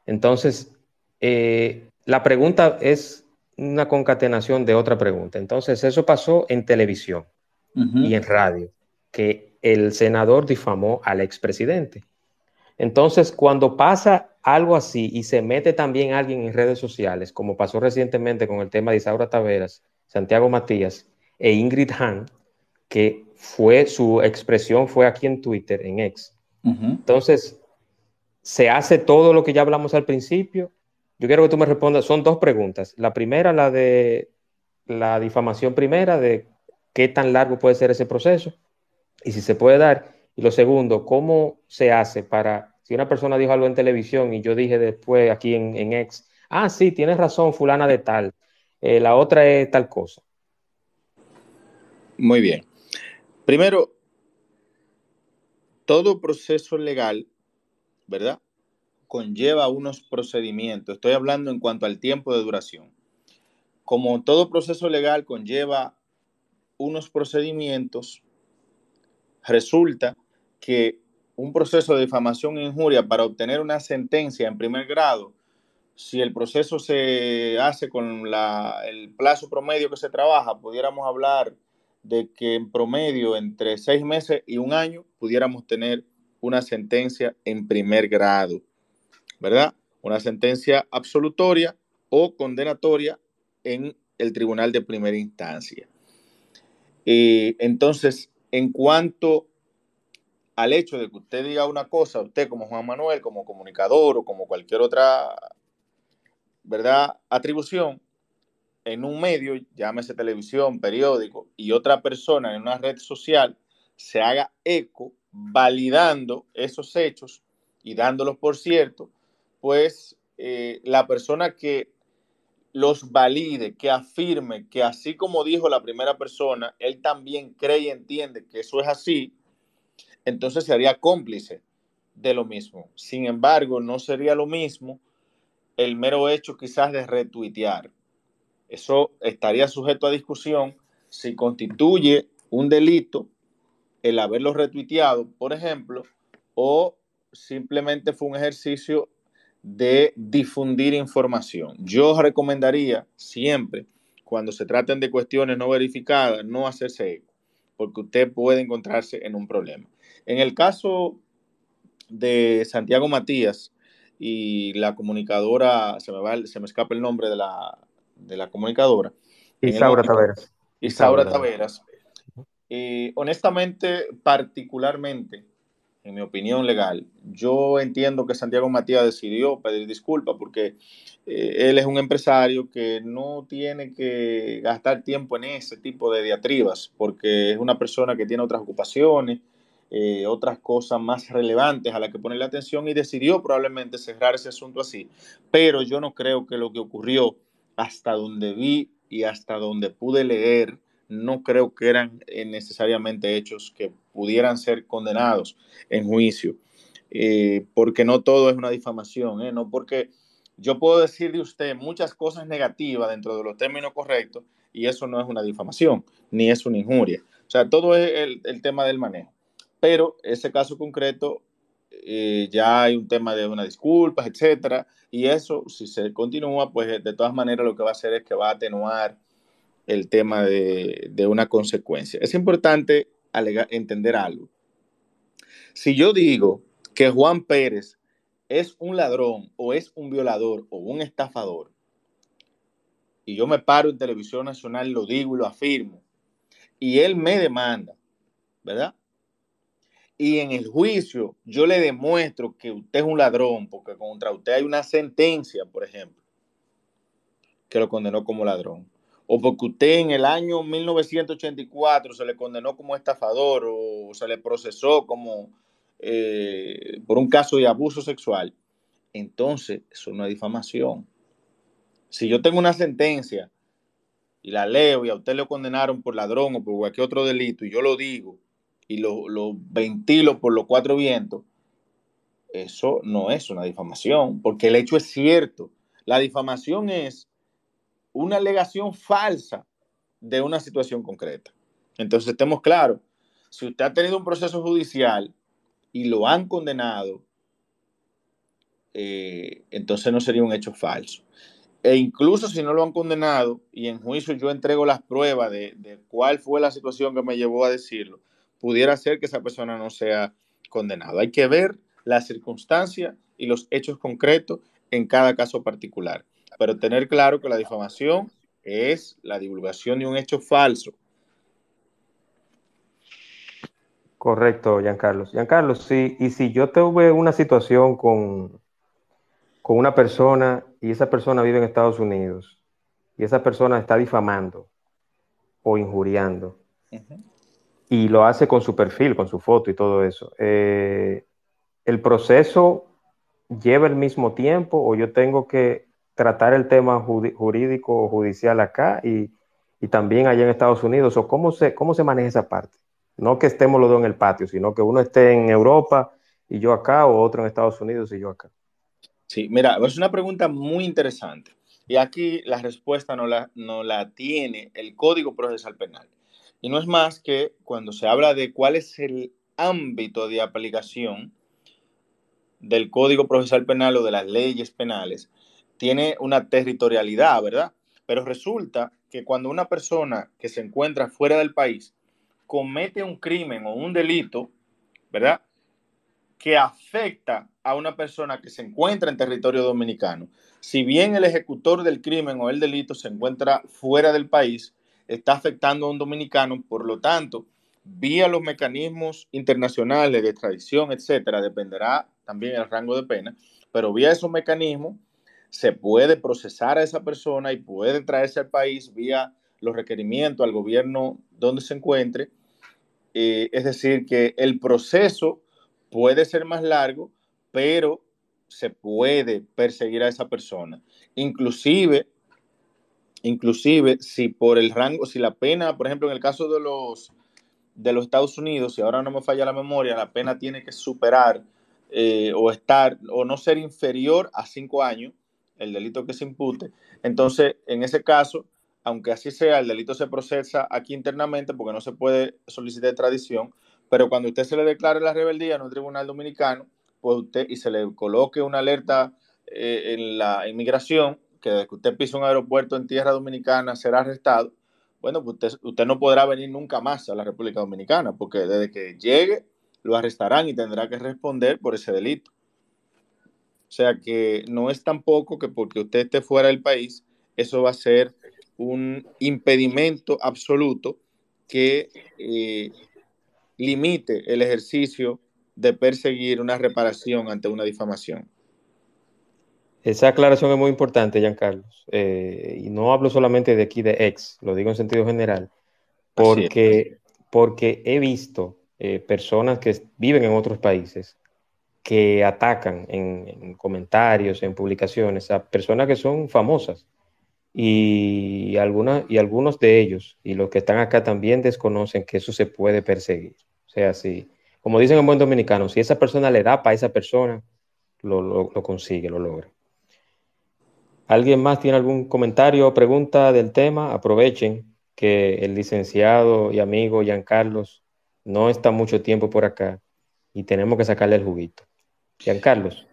Entonces, eh, la pregunta es una concatenación de otra pregunta. Entonces, eso pasó en televisión y en radio, que el senador difamó al expresidente. Entonces, cuando pasa algo así y se mete también alguien en redes sociales, como pasó recientemente con el tema de Isaura Taveras, Santiago Matías e Ingrid Han, que fue su expresión fue aquí en Twitter, en X. Entonces, se hace todo lo que ya hablamos al principio. Yo quiero que tú me respondas, son dos preguntas. La primera, la de la difamación primera, de qué tan largo puede ser ese proceso y si se puede dar. Y lo segundo, ¿cómo se hace para si una persona dijo algo en televisión y yo dije después aquí en, en X, ah, sí, tienes razón, fulana de tal, eh, la otra es tal cosa. Muy bien. Primero, todo proceso legal, ¿verdad? Conlleva unos procedimientos. Estoy hablando en cuanto al tiempo de duración. Como todo proceso legal conlleva unos procedimientos, resulta que un proceso de difamación e injuria para obtener una sentencia en primer grado, si el proceso se hace con el plazo promedio que se trabaja, pudiéramos hablar de que en promedio entre seis meses y un año pudiéramos tener una sentencia en primer grado, ¿verdad? Una sentencia absolutoria o condenatoria en el tribunal de primera instancia. Eh, entonces, en cuanto al hecho de que usted diga una cosa, usted como Juan Manuel, como comunicador o como cualquier otra, ¿verdad? Atribución en un medio, llámese televisión, periódico, y otra persona en una red social se haga eco validando esos hechos y dándolos por cierto, pues eh, la persona que los valide, que afirme que así como dijo la primera persona, él también cree y entiende que eso es así, entonces se haría cómplice de lo mismo. Sin embargo, no sería lo mismo el mero hecho quizás de retuitear. Eso estaría sujeto a discusión si constituye un delito el haberlo retuiteado, por ejemplo, o simplemente fue un ejercicio de difundir información. Yo recomendaría siempre, cuando se traten de cuestiones no verificadas, no hacerse eco, porque usted puede encontrarse en un problema. En el caso de Santiago Matías y la comunicadora, se me, va, se me escapa el nombre de la, de la comunicadora. Isaura Taveras. Isaura Taveras. Eh, honestamente, particularmente, en mi opinión legal, yo entiendo que Santiago Matías decidió pedir disculpas porque eh, él es un empresario que no tiene que gastar tiempo en ese tipo de diatribas, porque es una persona que tiene otras ocupaciones, eh, otras cosas más relevantes a las que ponerle atención y decidió probablemente cerrar ese asunto así. Pero yo no creo que lo que ocurrió hasta donde vi y hasta donde pude leer, no creo que eran eh, necesariamente hechos que pudieran ser condenados en juicio, eh, porque no todo es una difamación, no porque yo puedo decir de usted muchas cosas negativas dentro de los términos correctos y eso no es una difamación, ni es una injuria. O sea, todo es el, tema del manejo. Pero ese caso concreto ya hay un tema de unas disculpas, etcétera, y eso, si se continúa, pues de todas maneras lo que va a hacer es que va a atenuar el tema de, una consecuencia. Es importante entender algo. Si yo digo que Juan Pérez es un ladrón o es un violador o un estafador, y yo me paro en televisión nacional, lo digo y lo afirmo, y él me demanda, ¿verdad? Y en el juicio yo le demuestro que usted es un ladrón, porque contra usted hay una sentencia, por ejemplo, que lo condenó como ladrón o porque usted en el año 1984 se le condenó como estafador o se le procesó como eh, por un caso de abuso sexual, entonces eso no es difamación. Si yo tengo una sentencia y la leo y a usted le condenaron por ladrón o por cualquier otro delito y yo lo digo y lo, lo ventilo por los cuatro vientos, eso no es una difamación, porque el hecho es cierto. La difamación es una alegación falsa de una situación concreta. Entonces, estemos claros, si usted ha tenido un proceso judicial y lo han condenado, eh, entonces no sería un hecho falso. E incluso si no lo han condenado y en juicio yo entrego las pruebas de, de cuál fue la situación que me llevó a decirlo, pudiera ser que esa persona no sea condenada. Hay que ver las circunstancias y los hechos concretos en cada caso particular pero tener claro que la difamación es la divulgación de un hecho falso. Correcto, Giancarlo. Giancarlo, sí, y si yo tuve una situación con, con una persona y esa persona vive en Estados Unidos y esa persona está difamando o injuriando y lo hace con su perfil, con su foto y todo eso, eh, ¿el proceso lleva el mismo tiempo o yo tengo que tratar el tema jurídico o judicial acá y, también allá en Estados Unidos? ¿O cómo se, cómo se maneja esa parte? No que estemos los dos en el patio, sino que uno esté en Europa y yo acá, o otro en Estados Unidos y yo acá. Sí, mira, es una pregunta muy interesante. Y aquí la respuesta no la, no la tiene el Código Procesal Penal. Y no es más que cuando se habla de cuál es el ámbito de aplicación del Código Procesal Penal o de las leyes penales, tiene una territorialidad, ¿verdad? Pero resulta que cuando una persona que se encuentra fuera del país comete un crimen o un delito, ¿verdad? Que afecta a una persona que se encuentra en territorio dominicano. Si bien el ejecutor del crimen o el delito se encuentra fuera del país, está afectando a un dominicano, por lo tanto, vía los mecanismos internacionales de extradición, etcétera, dependerá también el rango de pena, pero vía esos mecanismos se puede procesar a esa persona y puede traerse al país vía los requerimientos al gobierno donde se encuentre. Eh, es decir, que el proceso puede ser más largo, pero se puede perseguir a esa persona. Inclusive, inclusive si por el rango, si la pena, por ejemplo, en el caso de los de los Estados Unidos, si ahora no me falla la memoria, la pena tiene que superar eh, o estar o no ser inferior a cinco años el delito que se impute. Entonces, en ese caso, aunque así sea, el delito se procesa aquí internamente porque no se puede solicitar extradición, pero cuando usted se le declare la rebeldía en un tribunal dominicano, pues usted y se le coloque una alerta eh, en la inmigración, que desde que usted pisa un aeropuerto en tierra dominicana será arrestado, bueno, pues usted, usted no podrá venir nunca más a la República Dominicana, porque desde que llegue lo arrestarán y tendrá que responder por ese delito. O sea que no es tampoco que porque usted esté fuera del país, eso va a ser un impedimento absoluto que eh, limite el ejercicio de perseguir una reparación ante una difamación. Esa aclaración es muy importante, Giancarlo. Eh, y no hablo solamente de aquí de ex, lo digo en sentido general, porque, porque he visto eh, personas que viven en otros países que atacan en, comentarios, en publicaciones, a personas que son famosas. Y, algunas, y algunos de ellos, y los que están acá también desconocen que eso se puede perseguir. O sea, si, como dicen en buen dominicano, si esa persona le da para esa persona, lo, lo consigue, lo logra. ¿Alguien más tiene algún comentario o pregunta del tema? Aprovechen que el licenciado y amigo Carlos no está mucho tiempo por acá y tenemos que sacarle el juguito. Carlos.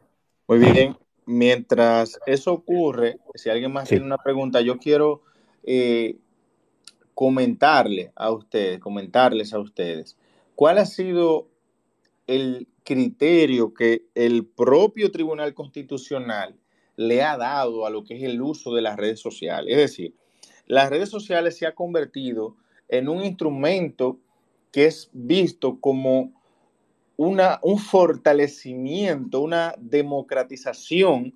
Muy bien. Mientras eso ocurre, si alguien más tiene una pregunta, yo quiero eh, comentarle a ustedes, comentarles a ustedes, ¿cuál ha sido el criterio que el propio Tribunal Constitucional le ha dado a lo que es el uso de las redes sociales? Es decir, las redes sociales se ha convertido en un instrumento que es visto como un fortalecimiento, una democratización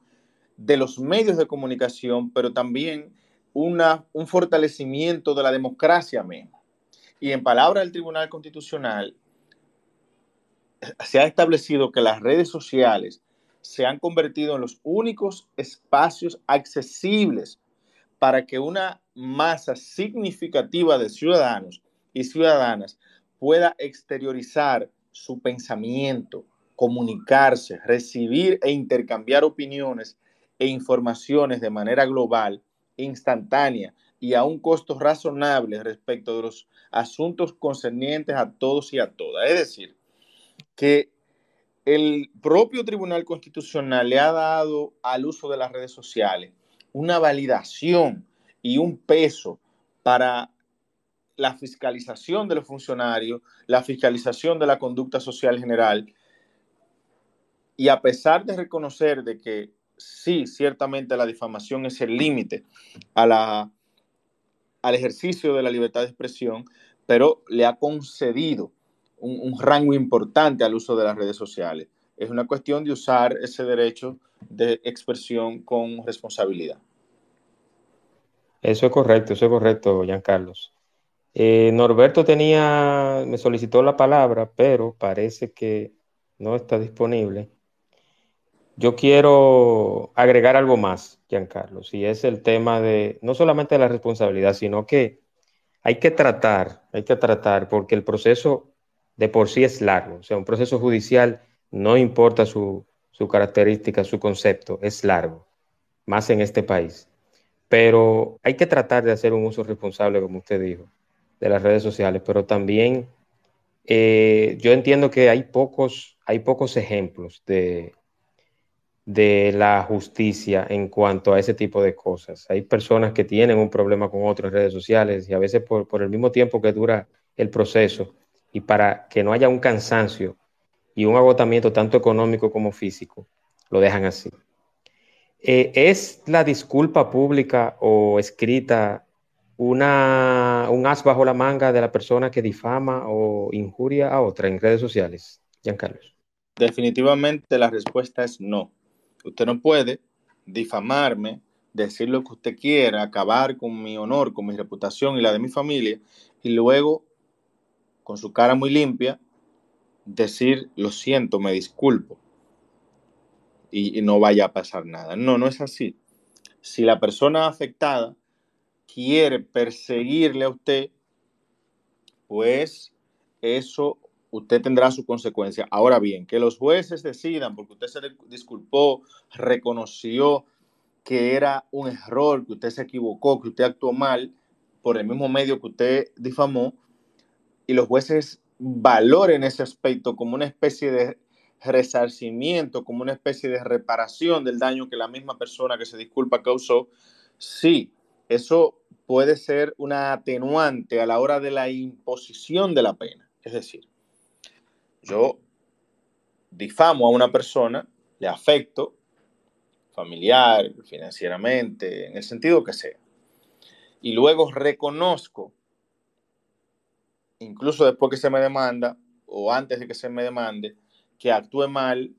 de los medios de comunicación, pero también una, un fortalecimiento de la democracia misma. Y en palabras del Tribunal Constitucional, se ha establecido que las redes sociales se han convertido en los únicos espacios accesibles para que una masa significativa de ciudadanos y ciudadanas pueda exteriorizar su pensamiento, comunicarse, recibir e intercambiar opiniones e informaciones de manera global, instantánea y a un costo razonable respecto de los asuntos concernientes a todos y a todas. Es decir, que el propio Tribunal Constitucional le ha dado al uso de las redes sociales una validación y un peso para la fiscalización de los funcionarios, la fiscalización de la conducta social general. Y a pesar de reconocer de que sí, ciertamente la difamación es el límite al ejercicio de la libertad de expresión, pero le ha concedido un, rango importante al uso de las redes sociales. Es una cuestión de usar ese derecho de expresión con responsabilidad. Eso es correcto, eso es correcto, Carlos. Eh, Norberto tenía, me solicitó la palabra, pero parece que no está disponible. Yo quiero agregar algo más, Giancarlo, y es el tema de no solamente la responsabilidad, sino que hay que tratar, hay que tratar, porque el proceso de por sí es largo, o sea, un proceso judicial no importa su, su característica, su concepto, es largo, más en este país. Pero hay que tratar de hacer un uso responsable, como usted dijo de las redes sociales, pero también eh, yo entiendo que hay pocos, hay pocos ejemplos de, de la justicia en cuanto a ese tipo de cosas. Hay personas que tienen un problema con otras redes sociales y a veces por, por, el mismo tiempo que dura el proceso y para que no haya un cansancio y un agotamiento tanto económico como físico, lo dejan así. Eh, ¿Es la disculpa pública o escrita una, un as bajo la manga de la persona que difama o injuria a otra en redes sociales? Giancarlos. Definitivamente la respuesta es no. Usted no puede difamarme, decir lo que usted quiera, acabar con mi honor, con mi reputación y la de mi familia, y luego, con su cara muy limpia, decir lo siento, me disculpo, y, no vaya a pasar nada. No, no es así. Si la persona afectada quiere perseguirle a usted, pues eso usted tendrá su consecuencia. Ahora bien, que los jueces decidan, porque usted se disculpó, reconoció que era un error, que usted se equivocó, que usted actuó mal por el mismo medio que usted difamó, y los jueces valoren ese aspecto como una especie de resarcimiento, como una especie de reparación del daño que la misma persona que se disculpa causó, sí, eso puede ser una atenuante a la hora de la imposición de la pena. Es decir, yo difamo a una persona, le afecto, familiar, financieramente, en el sentido que sea. Y luego reconozco, incluso después que se me demanda o antes de que se me demande, que actué mal,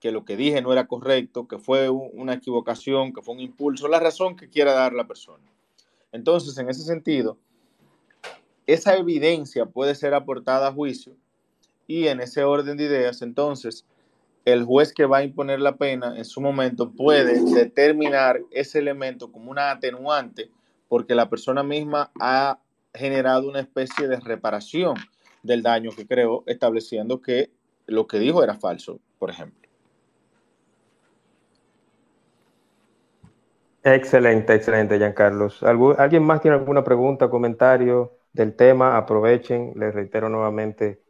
que lo que dije no era correcto, que fue una equivocación, que fue un impulso, la razón que quiera dar la persona. Entonces, en ese sentido, esa evidencia puede ser aportada a juicio y en ese orden de ideas, entonces, el juez que va a imponer la pena en su momento puede determinar ese elemento como una atenuante porque la persona misma ha generado una especie de reparación del daño que creó, estableciendo que lo que dijo era falso, por ejemplo. Excelente, excelente, Giancarlos. ¿Alguien más tiene alguna pregunta, comentario del tema? Aprovechen, les reitero nuevamente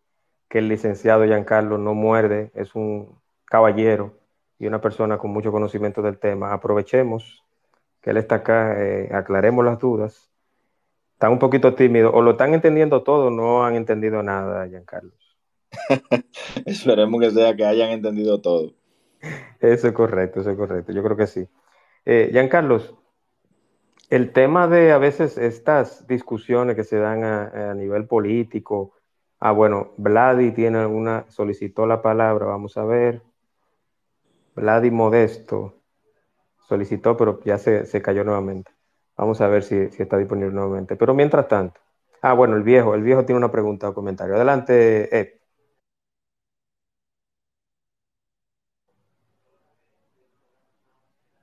que el licenciado Giancarlo no muerde, es un caballero y una persona con mucho conocimiento del tema. Aprovechemos que él está acá, eh, aclaremos las dudas. Están un poquito tímidos, o lo están entendiendo todo, no han entendido nada, Giancarlo. Esperemos que sea que hayan entendido todo. Eso es correcto, eso es correcto. Yo creo que sí. Eh, Giancarlos, el tema de a veces estas discusiones que se dan a, a nivel político, Ah, bueno, Vladi tiene alguna, solicitó la palabra, vamos a ver. Vladi Modesto solicitó, pero ya se, cayó nuevamente. Vamos a ver si, está disponible nuevamente. Pero mientras tanto, ah, bueno, el viejo, el viejo tiene una pregunta o comentario. Adelante, Ed.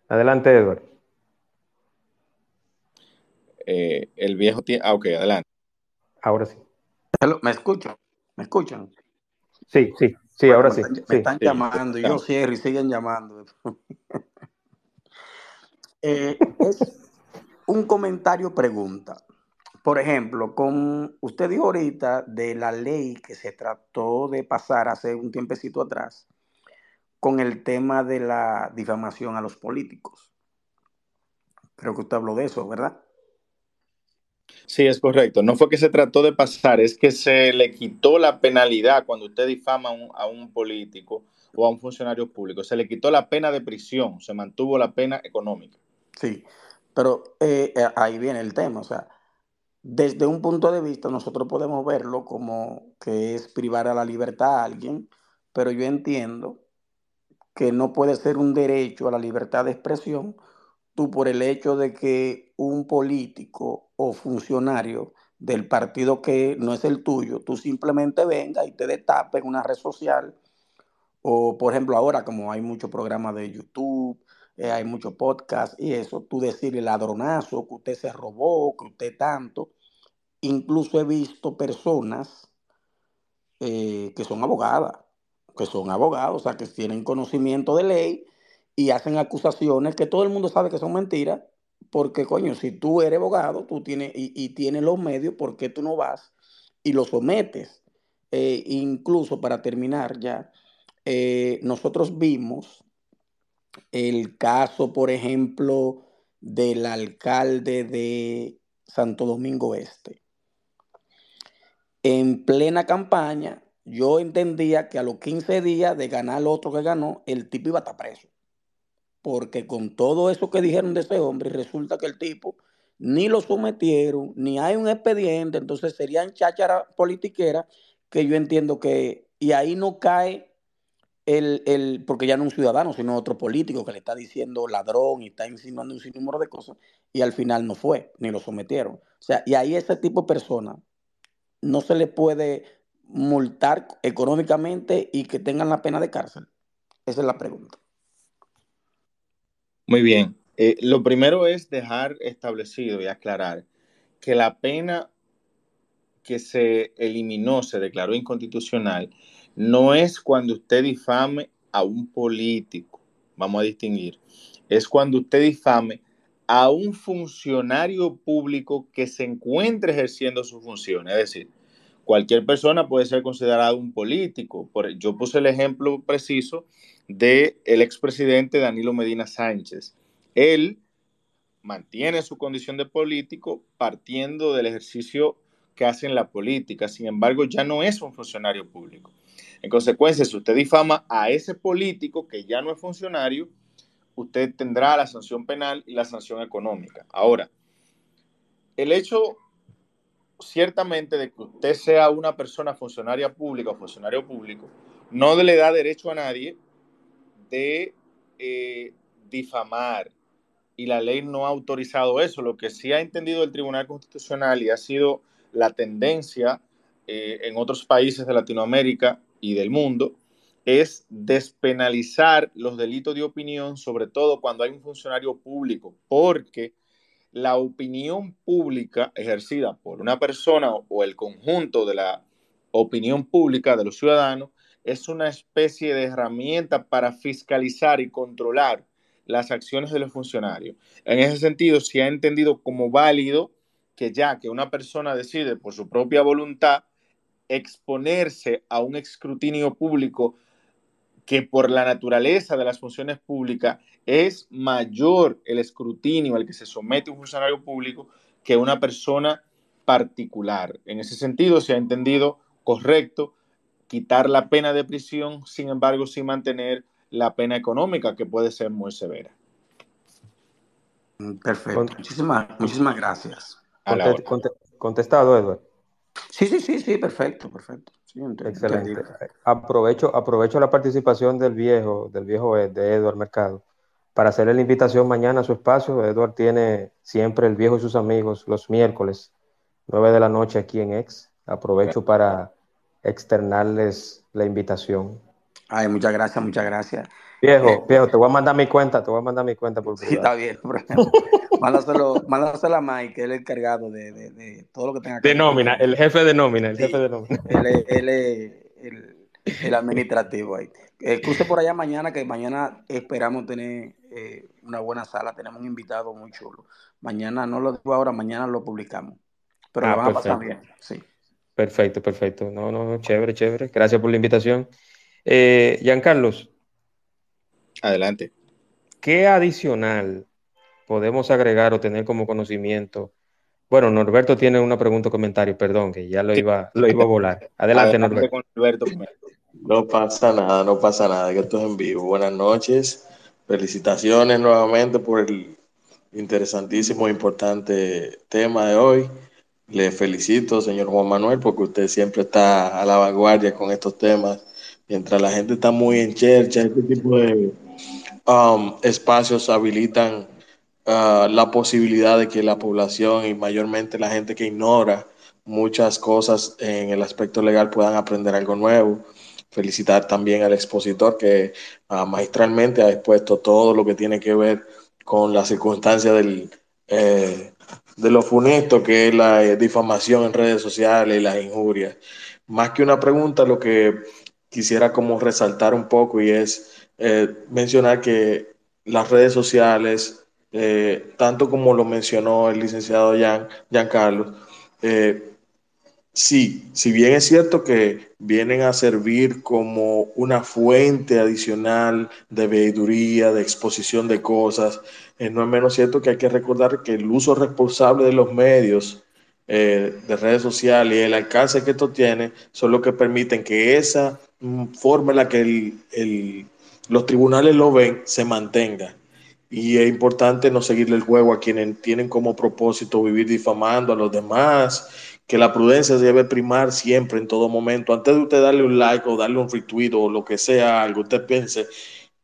Adelante, Edward. Eh, el viejo tiene. Ah, ok, adelante. Ahora sí. ¿Me escuchan? ¿Me escuchan? Sí, sí, sí, ahora sí. Me están, llamando y yo cierro y siguen llamando. Eh, es un comentario pregunta. Por ejemplo, con usted dijo ahorita de la ley que se trató de pasar hace un tiempecito atrás con el tema de la difamación a los políticos. Creo que usted habló de eso, ¿verdad? Sí, es correcto. No fue que se trató de pasar, es que se le quitó la penalidad cuando usted difama a un, político o a un funcionario público. Se le quitó la pena de prisión, se mantuvo la pena económica. Sí, pero eh, eh, ahí viene el tema. O sea, desde un punto de vista nosotros podemos verlo como que es privar a la libertad a alguien, pero yo entiendo que no puede ser un derecho a la libertad de expresión tú por el hecho de que un político o funcionario del partido que no es el tuyo, tú simplemente venga y te destape en una red social. O, por ejemplo, ahora como hay muchos programas de YouTube, eh, hay muchos podcasts y eso, tú decirle ladronazo, que usted se robó, que usted tanto. Incluso he visto personas eh, que son abogadas, que son abogados, o sea, que tienen conocimiento de ley y hacen acusaciones que todo el mundo sabe que son mentiras, porque coño, si tú eres abogado, tú tienes y, tienes los medios, ¿por qué tú no vas y lo sometes? Eh, incluso para terminar ya, nosotros vimos el caso, por ejemplo, del alcalde de Santo Domingo Este. En plena campaña, yo entendía que a los 15 días de ganar el otro que ganó, el tipo iba a estar preso. Porque con todo eso que dijeron de ese hombre, resulta que el tipo ni lo sometieron, ni hay un expediente, entonces serían cháchara politiquera que yo entiendo que, y ahí no cae el, el, porque ya no un ciudadano, sino otro político que le está diciendo ladrón y está insinuando un sinnúmero de cosas, y al final no fue, ni lo sometieron. O sea, y ahí ese tipo de persona no se le puede multar económicamente y que tengan la pena de cárcel. Esa es la pregunta. Muy bien. Eh, lo primero es dejar establecido y aclarar que la pena que se eliminó, se declaró inconstitucional, no es cuando usted difame a un político, vamos a distinguir, es cuando usted difame a un funcionario público que se encuentre ejerciendo su función. Es decir, cualquier persona puede ser considerado un político. yo puse el ejemplo preciso del el expresidente Danilo Medina Sánchez. Él mantiene su condición de político partiendo del ejercicio que hace en la política. Sin embargo, ya no es un funcionario público. En consecuencia, si usted difama a ese político que ya no es funcionario, usted tendrá la sanción penal y la sanción económica. Ahora, el hecho ciertamente de que usted sea una persona funcionaria pública o funcionario público, no le da derecho a nadie de eh, difamar. Y la ley no ha autorizado eso. Lo que sí ha entendido el Tribunal Constitucional y ha sido la tendencia eh, en otros países de Latinoamérica y del mundo es despenalizar los delitos de opinión, sobre todo cuando hay un funcionario público, porque la opinión pública ejercida por una persona o el conjunto de la opinión pública de los ciudadanos es una especie de herramienta para fiscalizar y controlar las acciones de los funcionarios. En ese sentido, se ha entendido como válido que ya que una persona decide por su propia voluntad exponerse a un escrutinio público que por la naturaleza de las funciones públicas es mayor el escrutinio al que se somete un funcionario público que una persona particular. En ese sentido, se ha entendido correcto quitar la pena de prisión, sin embargo, sin mantener la pena económica, que puede ser muy severa. Perfecto. Muchísimas, muchísimas gracias. contestado, Edward. Sí, sí, sí, sí, perfecto, perfecto. Excelente. Aprovecho, aprovecho la participación del viejo, del viejo de Edward Mercado, para hacerle la invitación mañana a su espacio. Edward tiene siempre el viejo y sus amigos los miércoles, 9 de la noche aquí en Ex. Aprovecho para externarles la invitación. Ay, muchas gracias, muchas gracias. Viejo, eh, viejo, te voy a mandar mi cuenta, te voy a mandar mi cuenta por Sí, está bien. mándaselo, mándaselo a Mike, que es el encargado de, de, de, todo lo que tenga que De nómina, el jefe de nómina, el jefe de nómina. Él, es el, el, administrativo ahí. Excuse por allá mañana, que mañana esperamos tener eh, una buena sala. Tenemos un invitado muy chulo. Mañana, no lo digo ahora, mañana lo publicamos. Pero ah, lo van a pasar bien, sí. Perfecto, perfecto. No, no, chévere, chévere. Gracias por la invitación. Eh, Giancarlos. Adelante. ¿Qué adicional podemos agregar o tener como conocimiento? Bueno, Norberto tiene una pregunta o comentario, perdón, que ya lo iba, lo iba a volar. Adelante, Norberto. No pasa nada, no pasa nada, que esto es en vivo. Buenas noches, felicitaciones nuevamente por el interesantísimo e importante tema de hoy. Le felicito, señor Juan Manuel, porque usted siempre está a la vanguardia con estos temas. Mientras la gente está muy en chercha, este tipo de um, espacios habilitan uh, la posibilidad de que la población y mayormente la gente que ignora muchas cosas en el aspecto legal puedan aprender algo nuevo. Felicitar también al expositor que uh, magistralmente ha expuesto todo lo que tiene que ver con la circunstancia del, eh, de lo funesto que es la eh, difamación en redes sociales y las injurias. Más que una pregunta, lo que quisiera como resaltar un poco y es eh, mencionar que las redes sociales eh, tanto como lo mencionó el licenciado Jean, Giancarlo, eh, sí, si bien es cierto que vienen a servir como una fuente adicional de veeduría, de exposición de cosas, eh, no es menos cierto que hay que recordar que el uso responsable de los medios de redes sociales y el alcance que esto tiene son los que permiten que esa forma en la que los tribunales lo ven se mantenga y es importante no seguirle el juego a quienes tienen como propósito vivir difamando a los demás, que la prudencia se debe primar siempre, en todo momento. Antes de usted darle un like o darle un retweet o lo que sea, algo, usted piense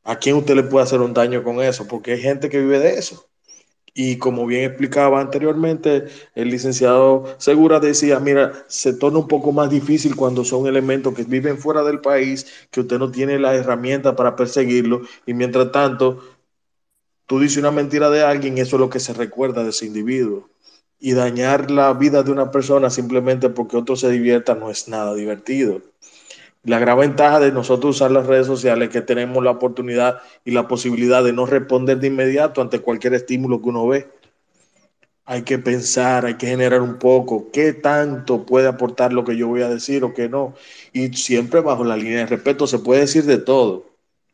a quién usted le puede hacer un daño con eso, porque hay gente que vive de eso. Y como bien explicaba anteriormente, el licenciado Segura decía, mira, se torna un poco más difícil cuando son elementos que viven fuera del país, que usted no tiene la herramienta para perseguirlo, y mientras tanto, Tú dices una mentira de alguien eso es lo que se recuerda de ese individuo. Y dañar la vida de una persona simplemente porque otro se divierta no es nada divertido. La gran ventaja de nosotros usar las redes sociales es que tenemos la oportunidad y la posibilidad de no responder de inmediato ante cualquier estímulo que uno ve. Hay que pensar, hay que generar un poco qué tanto puede aportar lo que yo voy a decir o qué no. Y siempre bajo la línea de respeto se puede decir de todo.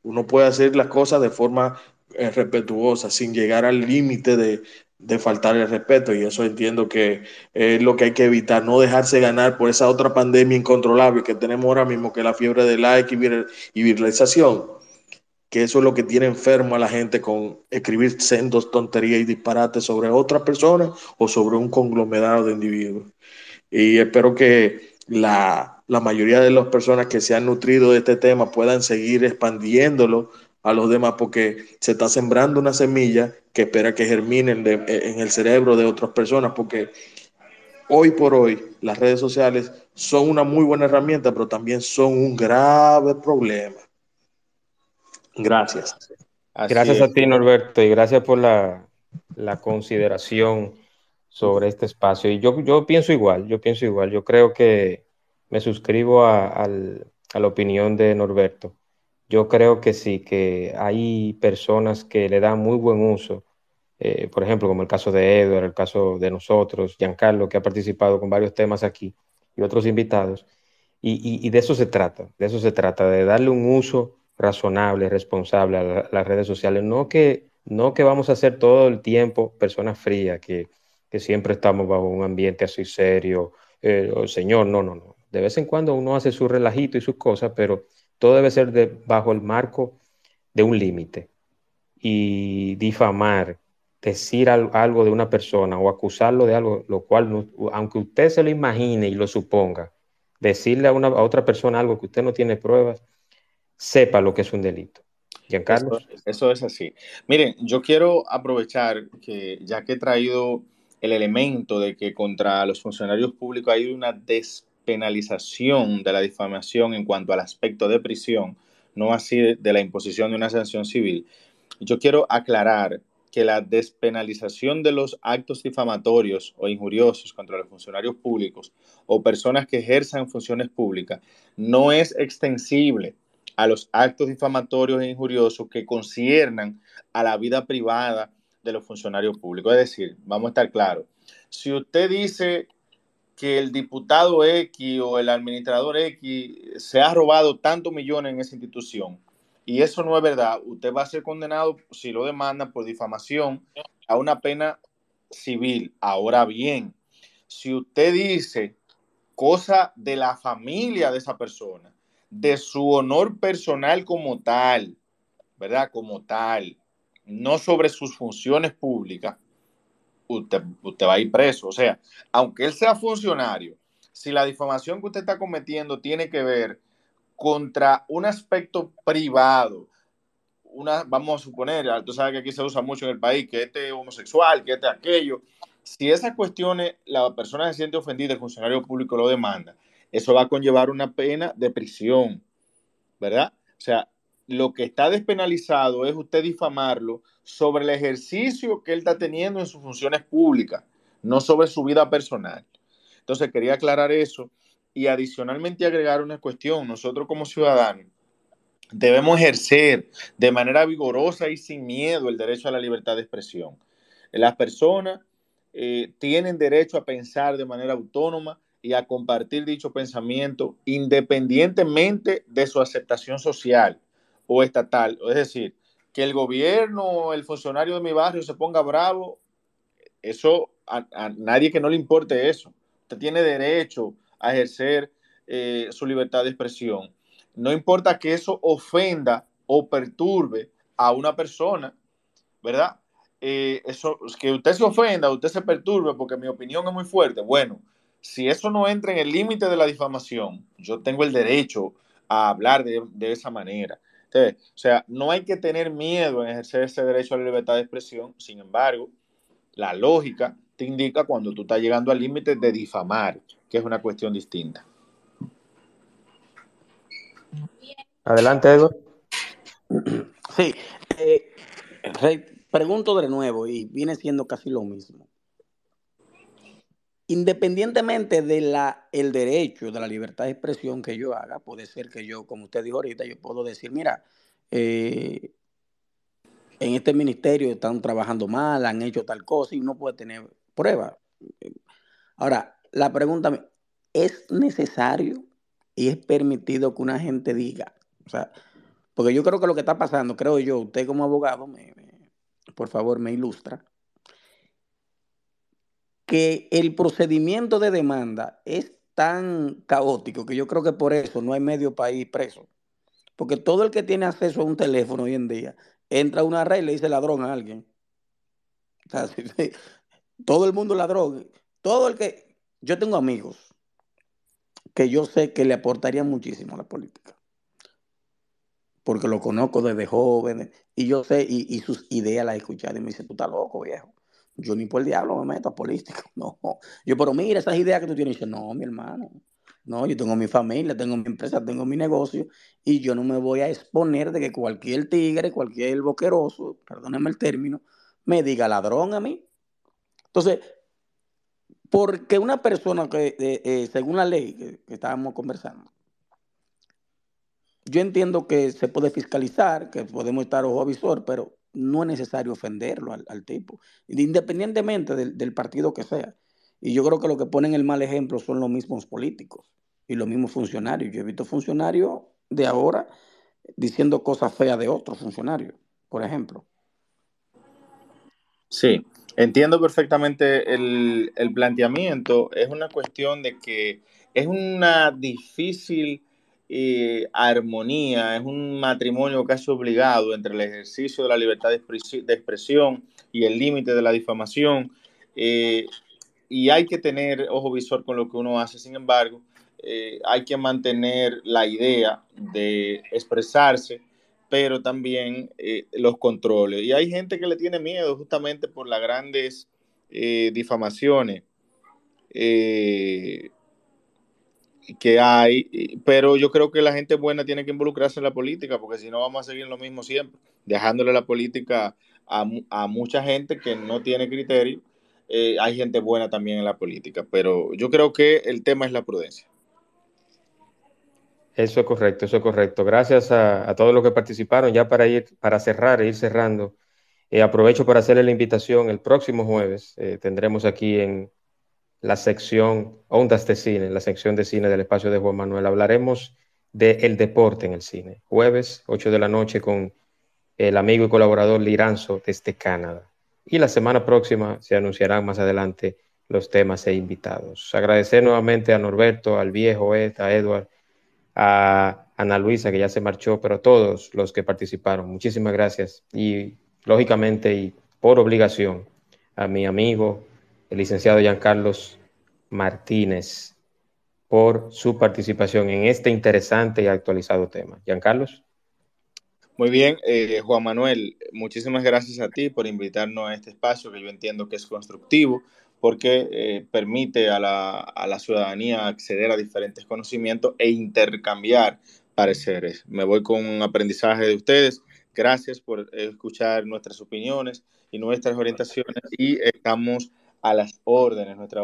Uno puede hacer las cosas de forma respetuosa, sin llegar al límite de, de faltar el respeto. Y eso entiendo que es lo que hay que evitar, no dejarse ganar por esa otra pandemia incontrolable que tenemos ahora mismo, que es la fiebre de like y, viralización. Que eso es lo que tiene enfermo a la gente con escribir sendos, tonterías y disparates sobre otra persona o sobre un conglomerado de individuos. Y espero que la, la mayoría de las personas que se han nutrido de este tema puedan seguir expandiéndolo a los demás porque se está sembrando una semilla que espera que germine en el cerebro de otras personas porque hoy por hoy las redes sociales son una muy buena herramienta pero también son un grave problema. Gracias. gracias a ti Norberto y gracias por la, consideración sobre este espacio. Y yo, yo pienso igual, yo pienso igual, yo creo que me suscribo a la opinión de Norberto yo creo que sí, que hay personas que le dan muy buen uso, eh, por ejemplo, como el caso de Edward, el caso de nosotros, Giancarlo, que ha participado con varios temas aquí, y otros invitados, y, de eso se trata, de eso se trata, de darle un uso razonable, responsable a, las redes sociales, no que, no que vamos a ser todo el tiempo personas frías, que, siempre estamos bajo un ambiente así serio, eh, señor, no, no, no. De vez en cuando uno hace su relajito y sus cosas, pero todo debe ser bajo el marco de un límite. Y difamar, decir algo de una persona o acusarlo de algo, lo cual, aunque usted se lo imagine y lo suponga, decirle a, una, otra persona algo que usted no tiene pruebas, sepa lo que es un delito. Giancarlo. Eso, eso es así. Miren, yo quiero aprovechar que ya que he traído el elemento de que contra los funcionarios públicos hay una des penalización de la difamación en cuanto al aspecto de prisión, no así de la imposición de una sanción civil. Yo quiero aclarar que la despenalización de los actos difamatorios o injuriosos contra los funcionarios públicos o personas que ejerzan funciones públicas no es extensible a los actos difamatorios e injuriosos que conciernan a la vida privada de los funcionarios públicos. Es decir, vamos a estar claros, si usted dice que el diputado X o el administrador X se ha robado tantos millones en esa institución y eso no es verdad, usted va a ser condenado, si lo demanda, por difamación a una pena civil. Ahora bien, si usted dice cosa de la familia de esa persona, de su honor personal como tal, ¿verdad? Como tal, no sobre sus funciones públicas, usted, va a ir preso. O sea, aunque él sea funcionario, si la difamación que usted está cometiendo tiene que ver contra un aspecto privado, una, vamos a suponer, tú sabes que aquí se usa mucho en el país, que este es homosexual, que este es aquello. Si esas cuestiones la persona se siente ofendida, el funcionario público lo demanda, eso va a conllevar una pena de prisión, ¿verdad? O sea, lo que está despenalizado es usted difamarlo sobre el ejercicio que él está teniendo en sus funciones públicas, no sobre su vida personal. Entonces, quería aclarar eso y adicionalmente agregar una cuestión. Nosotros como ciudadanos Debemos ejercer de manera vigorosa y sin miedo el derecho a la libertad de expresión. Las personas eh, tienen derecho a pensar de manera autónoma y a compartir dicho pensamiento independientemente de su aceptación social o estatal. Es decir, que el gobierno el funcionario de mi barrio se ponga bravo, eso a, nadie que no le importe eso. Usted tiene derecho a ejercer eh, su libertad de expresión. No importa que eso ofenda o perturbe a una persona, ¿verdad? Eh, eso, que usted se ofenda, usted se perturbe porque mi opinión es muy fuerte. Bueno, si eso no entra en el límite de la difamación, yo tengo el derecho a hablar de, esa manera. O sea, no hay que tener miedo en ejercer ese derecho a la libertad de expresión. Sin embargo, la lógica te indica cuando tú estás llegando al límite de difamar, que es una cuestión distinta. Adelante, Edward. Sí, eh, pregunto de nuevo y viene siendo casi lo mismo. Independientemente del el derecho de la libertad de expresión que yo haga, puede ser que yo, como usted dijo ahorita, yo puedo decir, mira, eh, en este ministerio están trabajando mal, han hecho tal cosa y uno puede tener pruebas. Ahora, la pregunta es necesario y es permitido que una gente diga, o sea, porque yo creo que lo que está pasando, creo yo, usted como abogado, me, por favor, me ilustra, que el procedimiento de demanda es tan caótico que yo creo que por eso no hay medio país preso. Porque todo el que tiene acceso a un teléfono hoy en día entra a una red y le dice ladrón a alguien. todo el mundo ladrón. Todo el que. Yo tengo amigos que yo sé que le aportarían muchísimo a la política. Porque lo conozco desde joven y yo sé, y, sus ideas las he escuchado y me dice, tú estás loco, viejo. Yo ni por el diablo me meto a política. No. Yo, pero mira esas ideas que tú tienes. Y no, mi hermano. No, yo tengo mi familia, tengo mi empresa, tengo mi negocio y yo no me voy a exponer de que cualquier tigre, cualquier boqueroso, perdónenme el término, me diga ladrón a mí. Entonces, porque una persona que, eh, eh, según la ley que, estábamos conversando, yo entiendo que se puede fiscalizar, que podemos estar ojo visor, pero no es necesario ofenderlo al, tipo, independientemente del, partido que sea. Y yo creo que lo que ponen el mal ejemplo son los mismos políticos y los mismos funcionarios. Yo he visto funcionarios de ahora diciendo cosas feas de otros funcionarios, por ejemplo. Sí, Entiendo perfectamente el, planteamiento. Es una cuestión de que es una difícil eh, armonía, es un matrimonio casi obligado entre el ejercicio de la libertad de, expresión y el límite de la difamación. Eh, y hay que tener ojo visor con lo que uno hace. Sin embargo, eh, hay que mantener la idea de expresarse pero también eh, los controles. Y hay gente que le tiene miedo justamente por las grandes eh, difamaciones eh, que hay, pero yo creo que la gente buena tiene que involucrarse en la política, porque si no vamos a seguir lo mismo siempre, dejándole la política a, a mucha gente que no tiene criterio. hay gente buena también en la política, pero yo creo que el tema es la prudencia. Eso es correcto, eso es correcto. Gracias a, todos los que participaron. Ya para ir, para cerrar e ir cerrando, eh, aprovecho para hacerle la invitación. El próximo jueves eh, tendremos aquí en la sección Ondas de Cine, la sección de cine del espacio de Juan Manuel. Hablaremos del deporte en el cine. Jueves, 8 de la noche, con el amigo y colaborador Liranzo desde Canadá. Y la semana próxima se anunciarán más adelante los temas e invitados. Agradecer nuevamente a Norberto, al viejo Ed, a Edward a Ana Luisa, que ya se marchó, pero a todos los que participaron. Muchísimas gracias. Y lógicamente y por obligación a mi amigo, el licenciado Carlos Martínez, por su participación en este interesante y actualizado tema. Carlos Muy bien, eh, Juan Manuel, muchísimas gracias a ti por invitarnos a este espacio que yo entiendo que es constructivo porque eh, permite a la, a la, ciudadanía acceder a diferentes conocimientos e intercambiar pareceres. Me voy con un aprendizaje de ustedes. Gracias por escuchar nuestras opiniones y nuestras orientaciones y estamos a las órdenes. Nuestra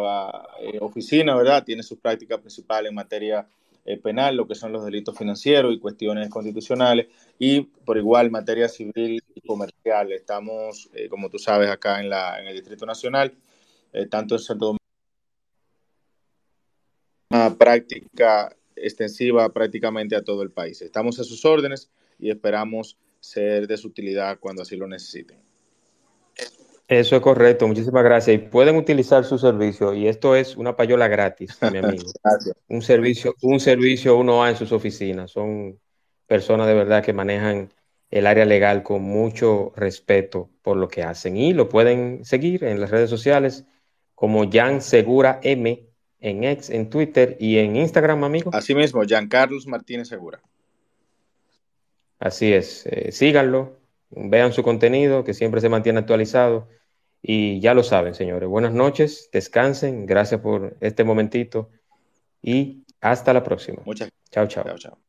eh, oficina, ¿verdad? Tiene su práctica principal en materia eh, penal, lo que son los delitos financieros y cuestiones constitucionales, y por igual materia civil y comercial. Estamos, eh, como tú sabes, acá en, la, en el Distrito Nacional, tanto en Santo Domingo, una práctica extensiva prácticamente a todo el país. Estamos a sus órdenes y esperamos ser de su utilidad cuando así lo necesiten. Eso es correcto, muchísimas gracias. Y pueden utilizar su servicio, y esto es una payola gratis, mi amigo. Un servicio, un servicio uno a en sus oficinas. Son personas de verdad que manejan el área legal con mucho respeto por lo que hacen. Y lo pueden seguir en las redes sociales como Jan Segura M en X, en Twitter y en Instagram, amigo. Así mismo, Carlos Martínez Segura. Así es, eh, síganlo, vean su contenido, que siempre se mantiene actualizado. Y ya lo saben, señores. Buenas noches, descansen, gracias por este momentito y hasta la próxima. Muchas gracias. Chao, chao. chao, chao.